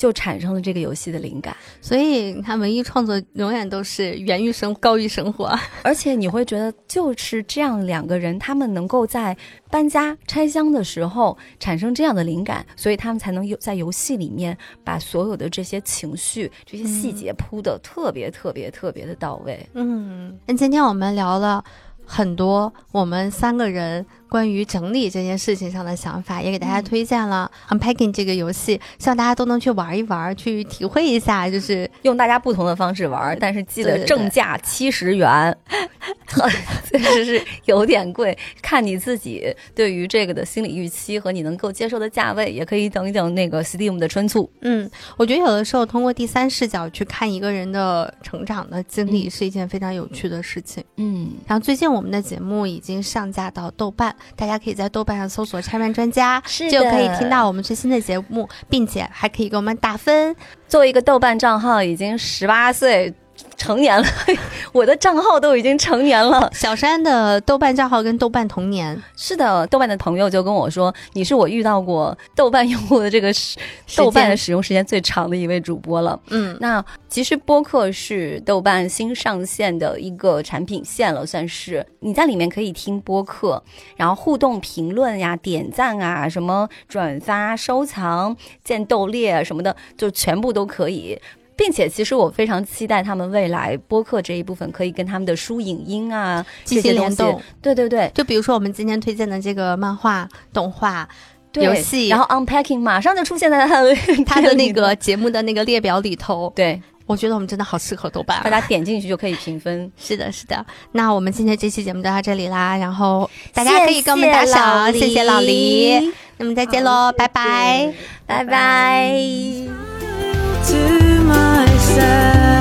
就产生了这个游戏的灵感。所以你看，文艺创作永远都是源于生高于生活。而且你会觉得，就是这样两个人，他们能够在搬家拆箱的时候产生这样的灵感，所以他们才能有在游戏里面把所有的这些情绪、这些细节铺的特别特别特别的到位。嗯，那今天我们聊了很多我们三个人关于整理这件事情上的想法，也给大嗯家推荐了 Unpacking 这个游戏，希望大家都能去玩一玩，去体会一下，就是用大家不同的方式玩，但是记得正价七十元，确实是有点贵。看你自己对于这个的心理预期和你能够接受的价位，也可以等一等那个 Steam 的春促。嗯，我觉得有的时候通过第三视角去看一个人的成长的经历嗯是一件非常有趣的事情。嗯，然后最近我们的节目已经上架到豆瓣，大家可以在豆瓣上搜索“拆漫专家”，就可以听到我们最新的节目，并且还可以给我们打分。作为一个豆瓣账号，已经十八岁。成年了，我的账号都已经成年了。小山的豆瓣账号跟豆瓣同年，是的，豆瓣的朋友就跟我说，你是我遇到过豆瓣用户的这个豆瓣的使用时间最长的一位主播了。嗯，那其实播客是豆瓣新上线的一个产品线了，算是你在里面可以听播客，然后互动评论呀、点赞啊、什么转发、收藏、建豆列什么的，就全部都可以。并且，其实我非常期待他们未来播客这一部分可以跟他们的书影音啊这进行联动。对对对就比如说我们今天推荐的这个漫画、动画，游戏然后 unpacking 马上就出现在他的他的那个节目的那个列表里头，对，我觉得我们真的好适合豆瓣啊。大家点进去就可以评分。是的，是的。那我们今天这期节目就到这里啦，然后大家可以跟我们打赏，谢谢老黎。那么再见喽，拜拜。拜拜。Myself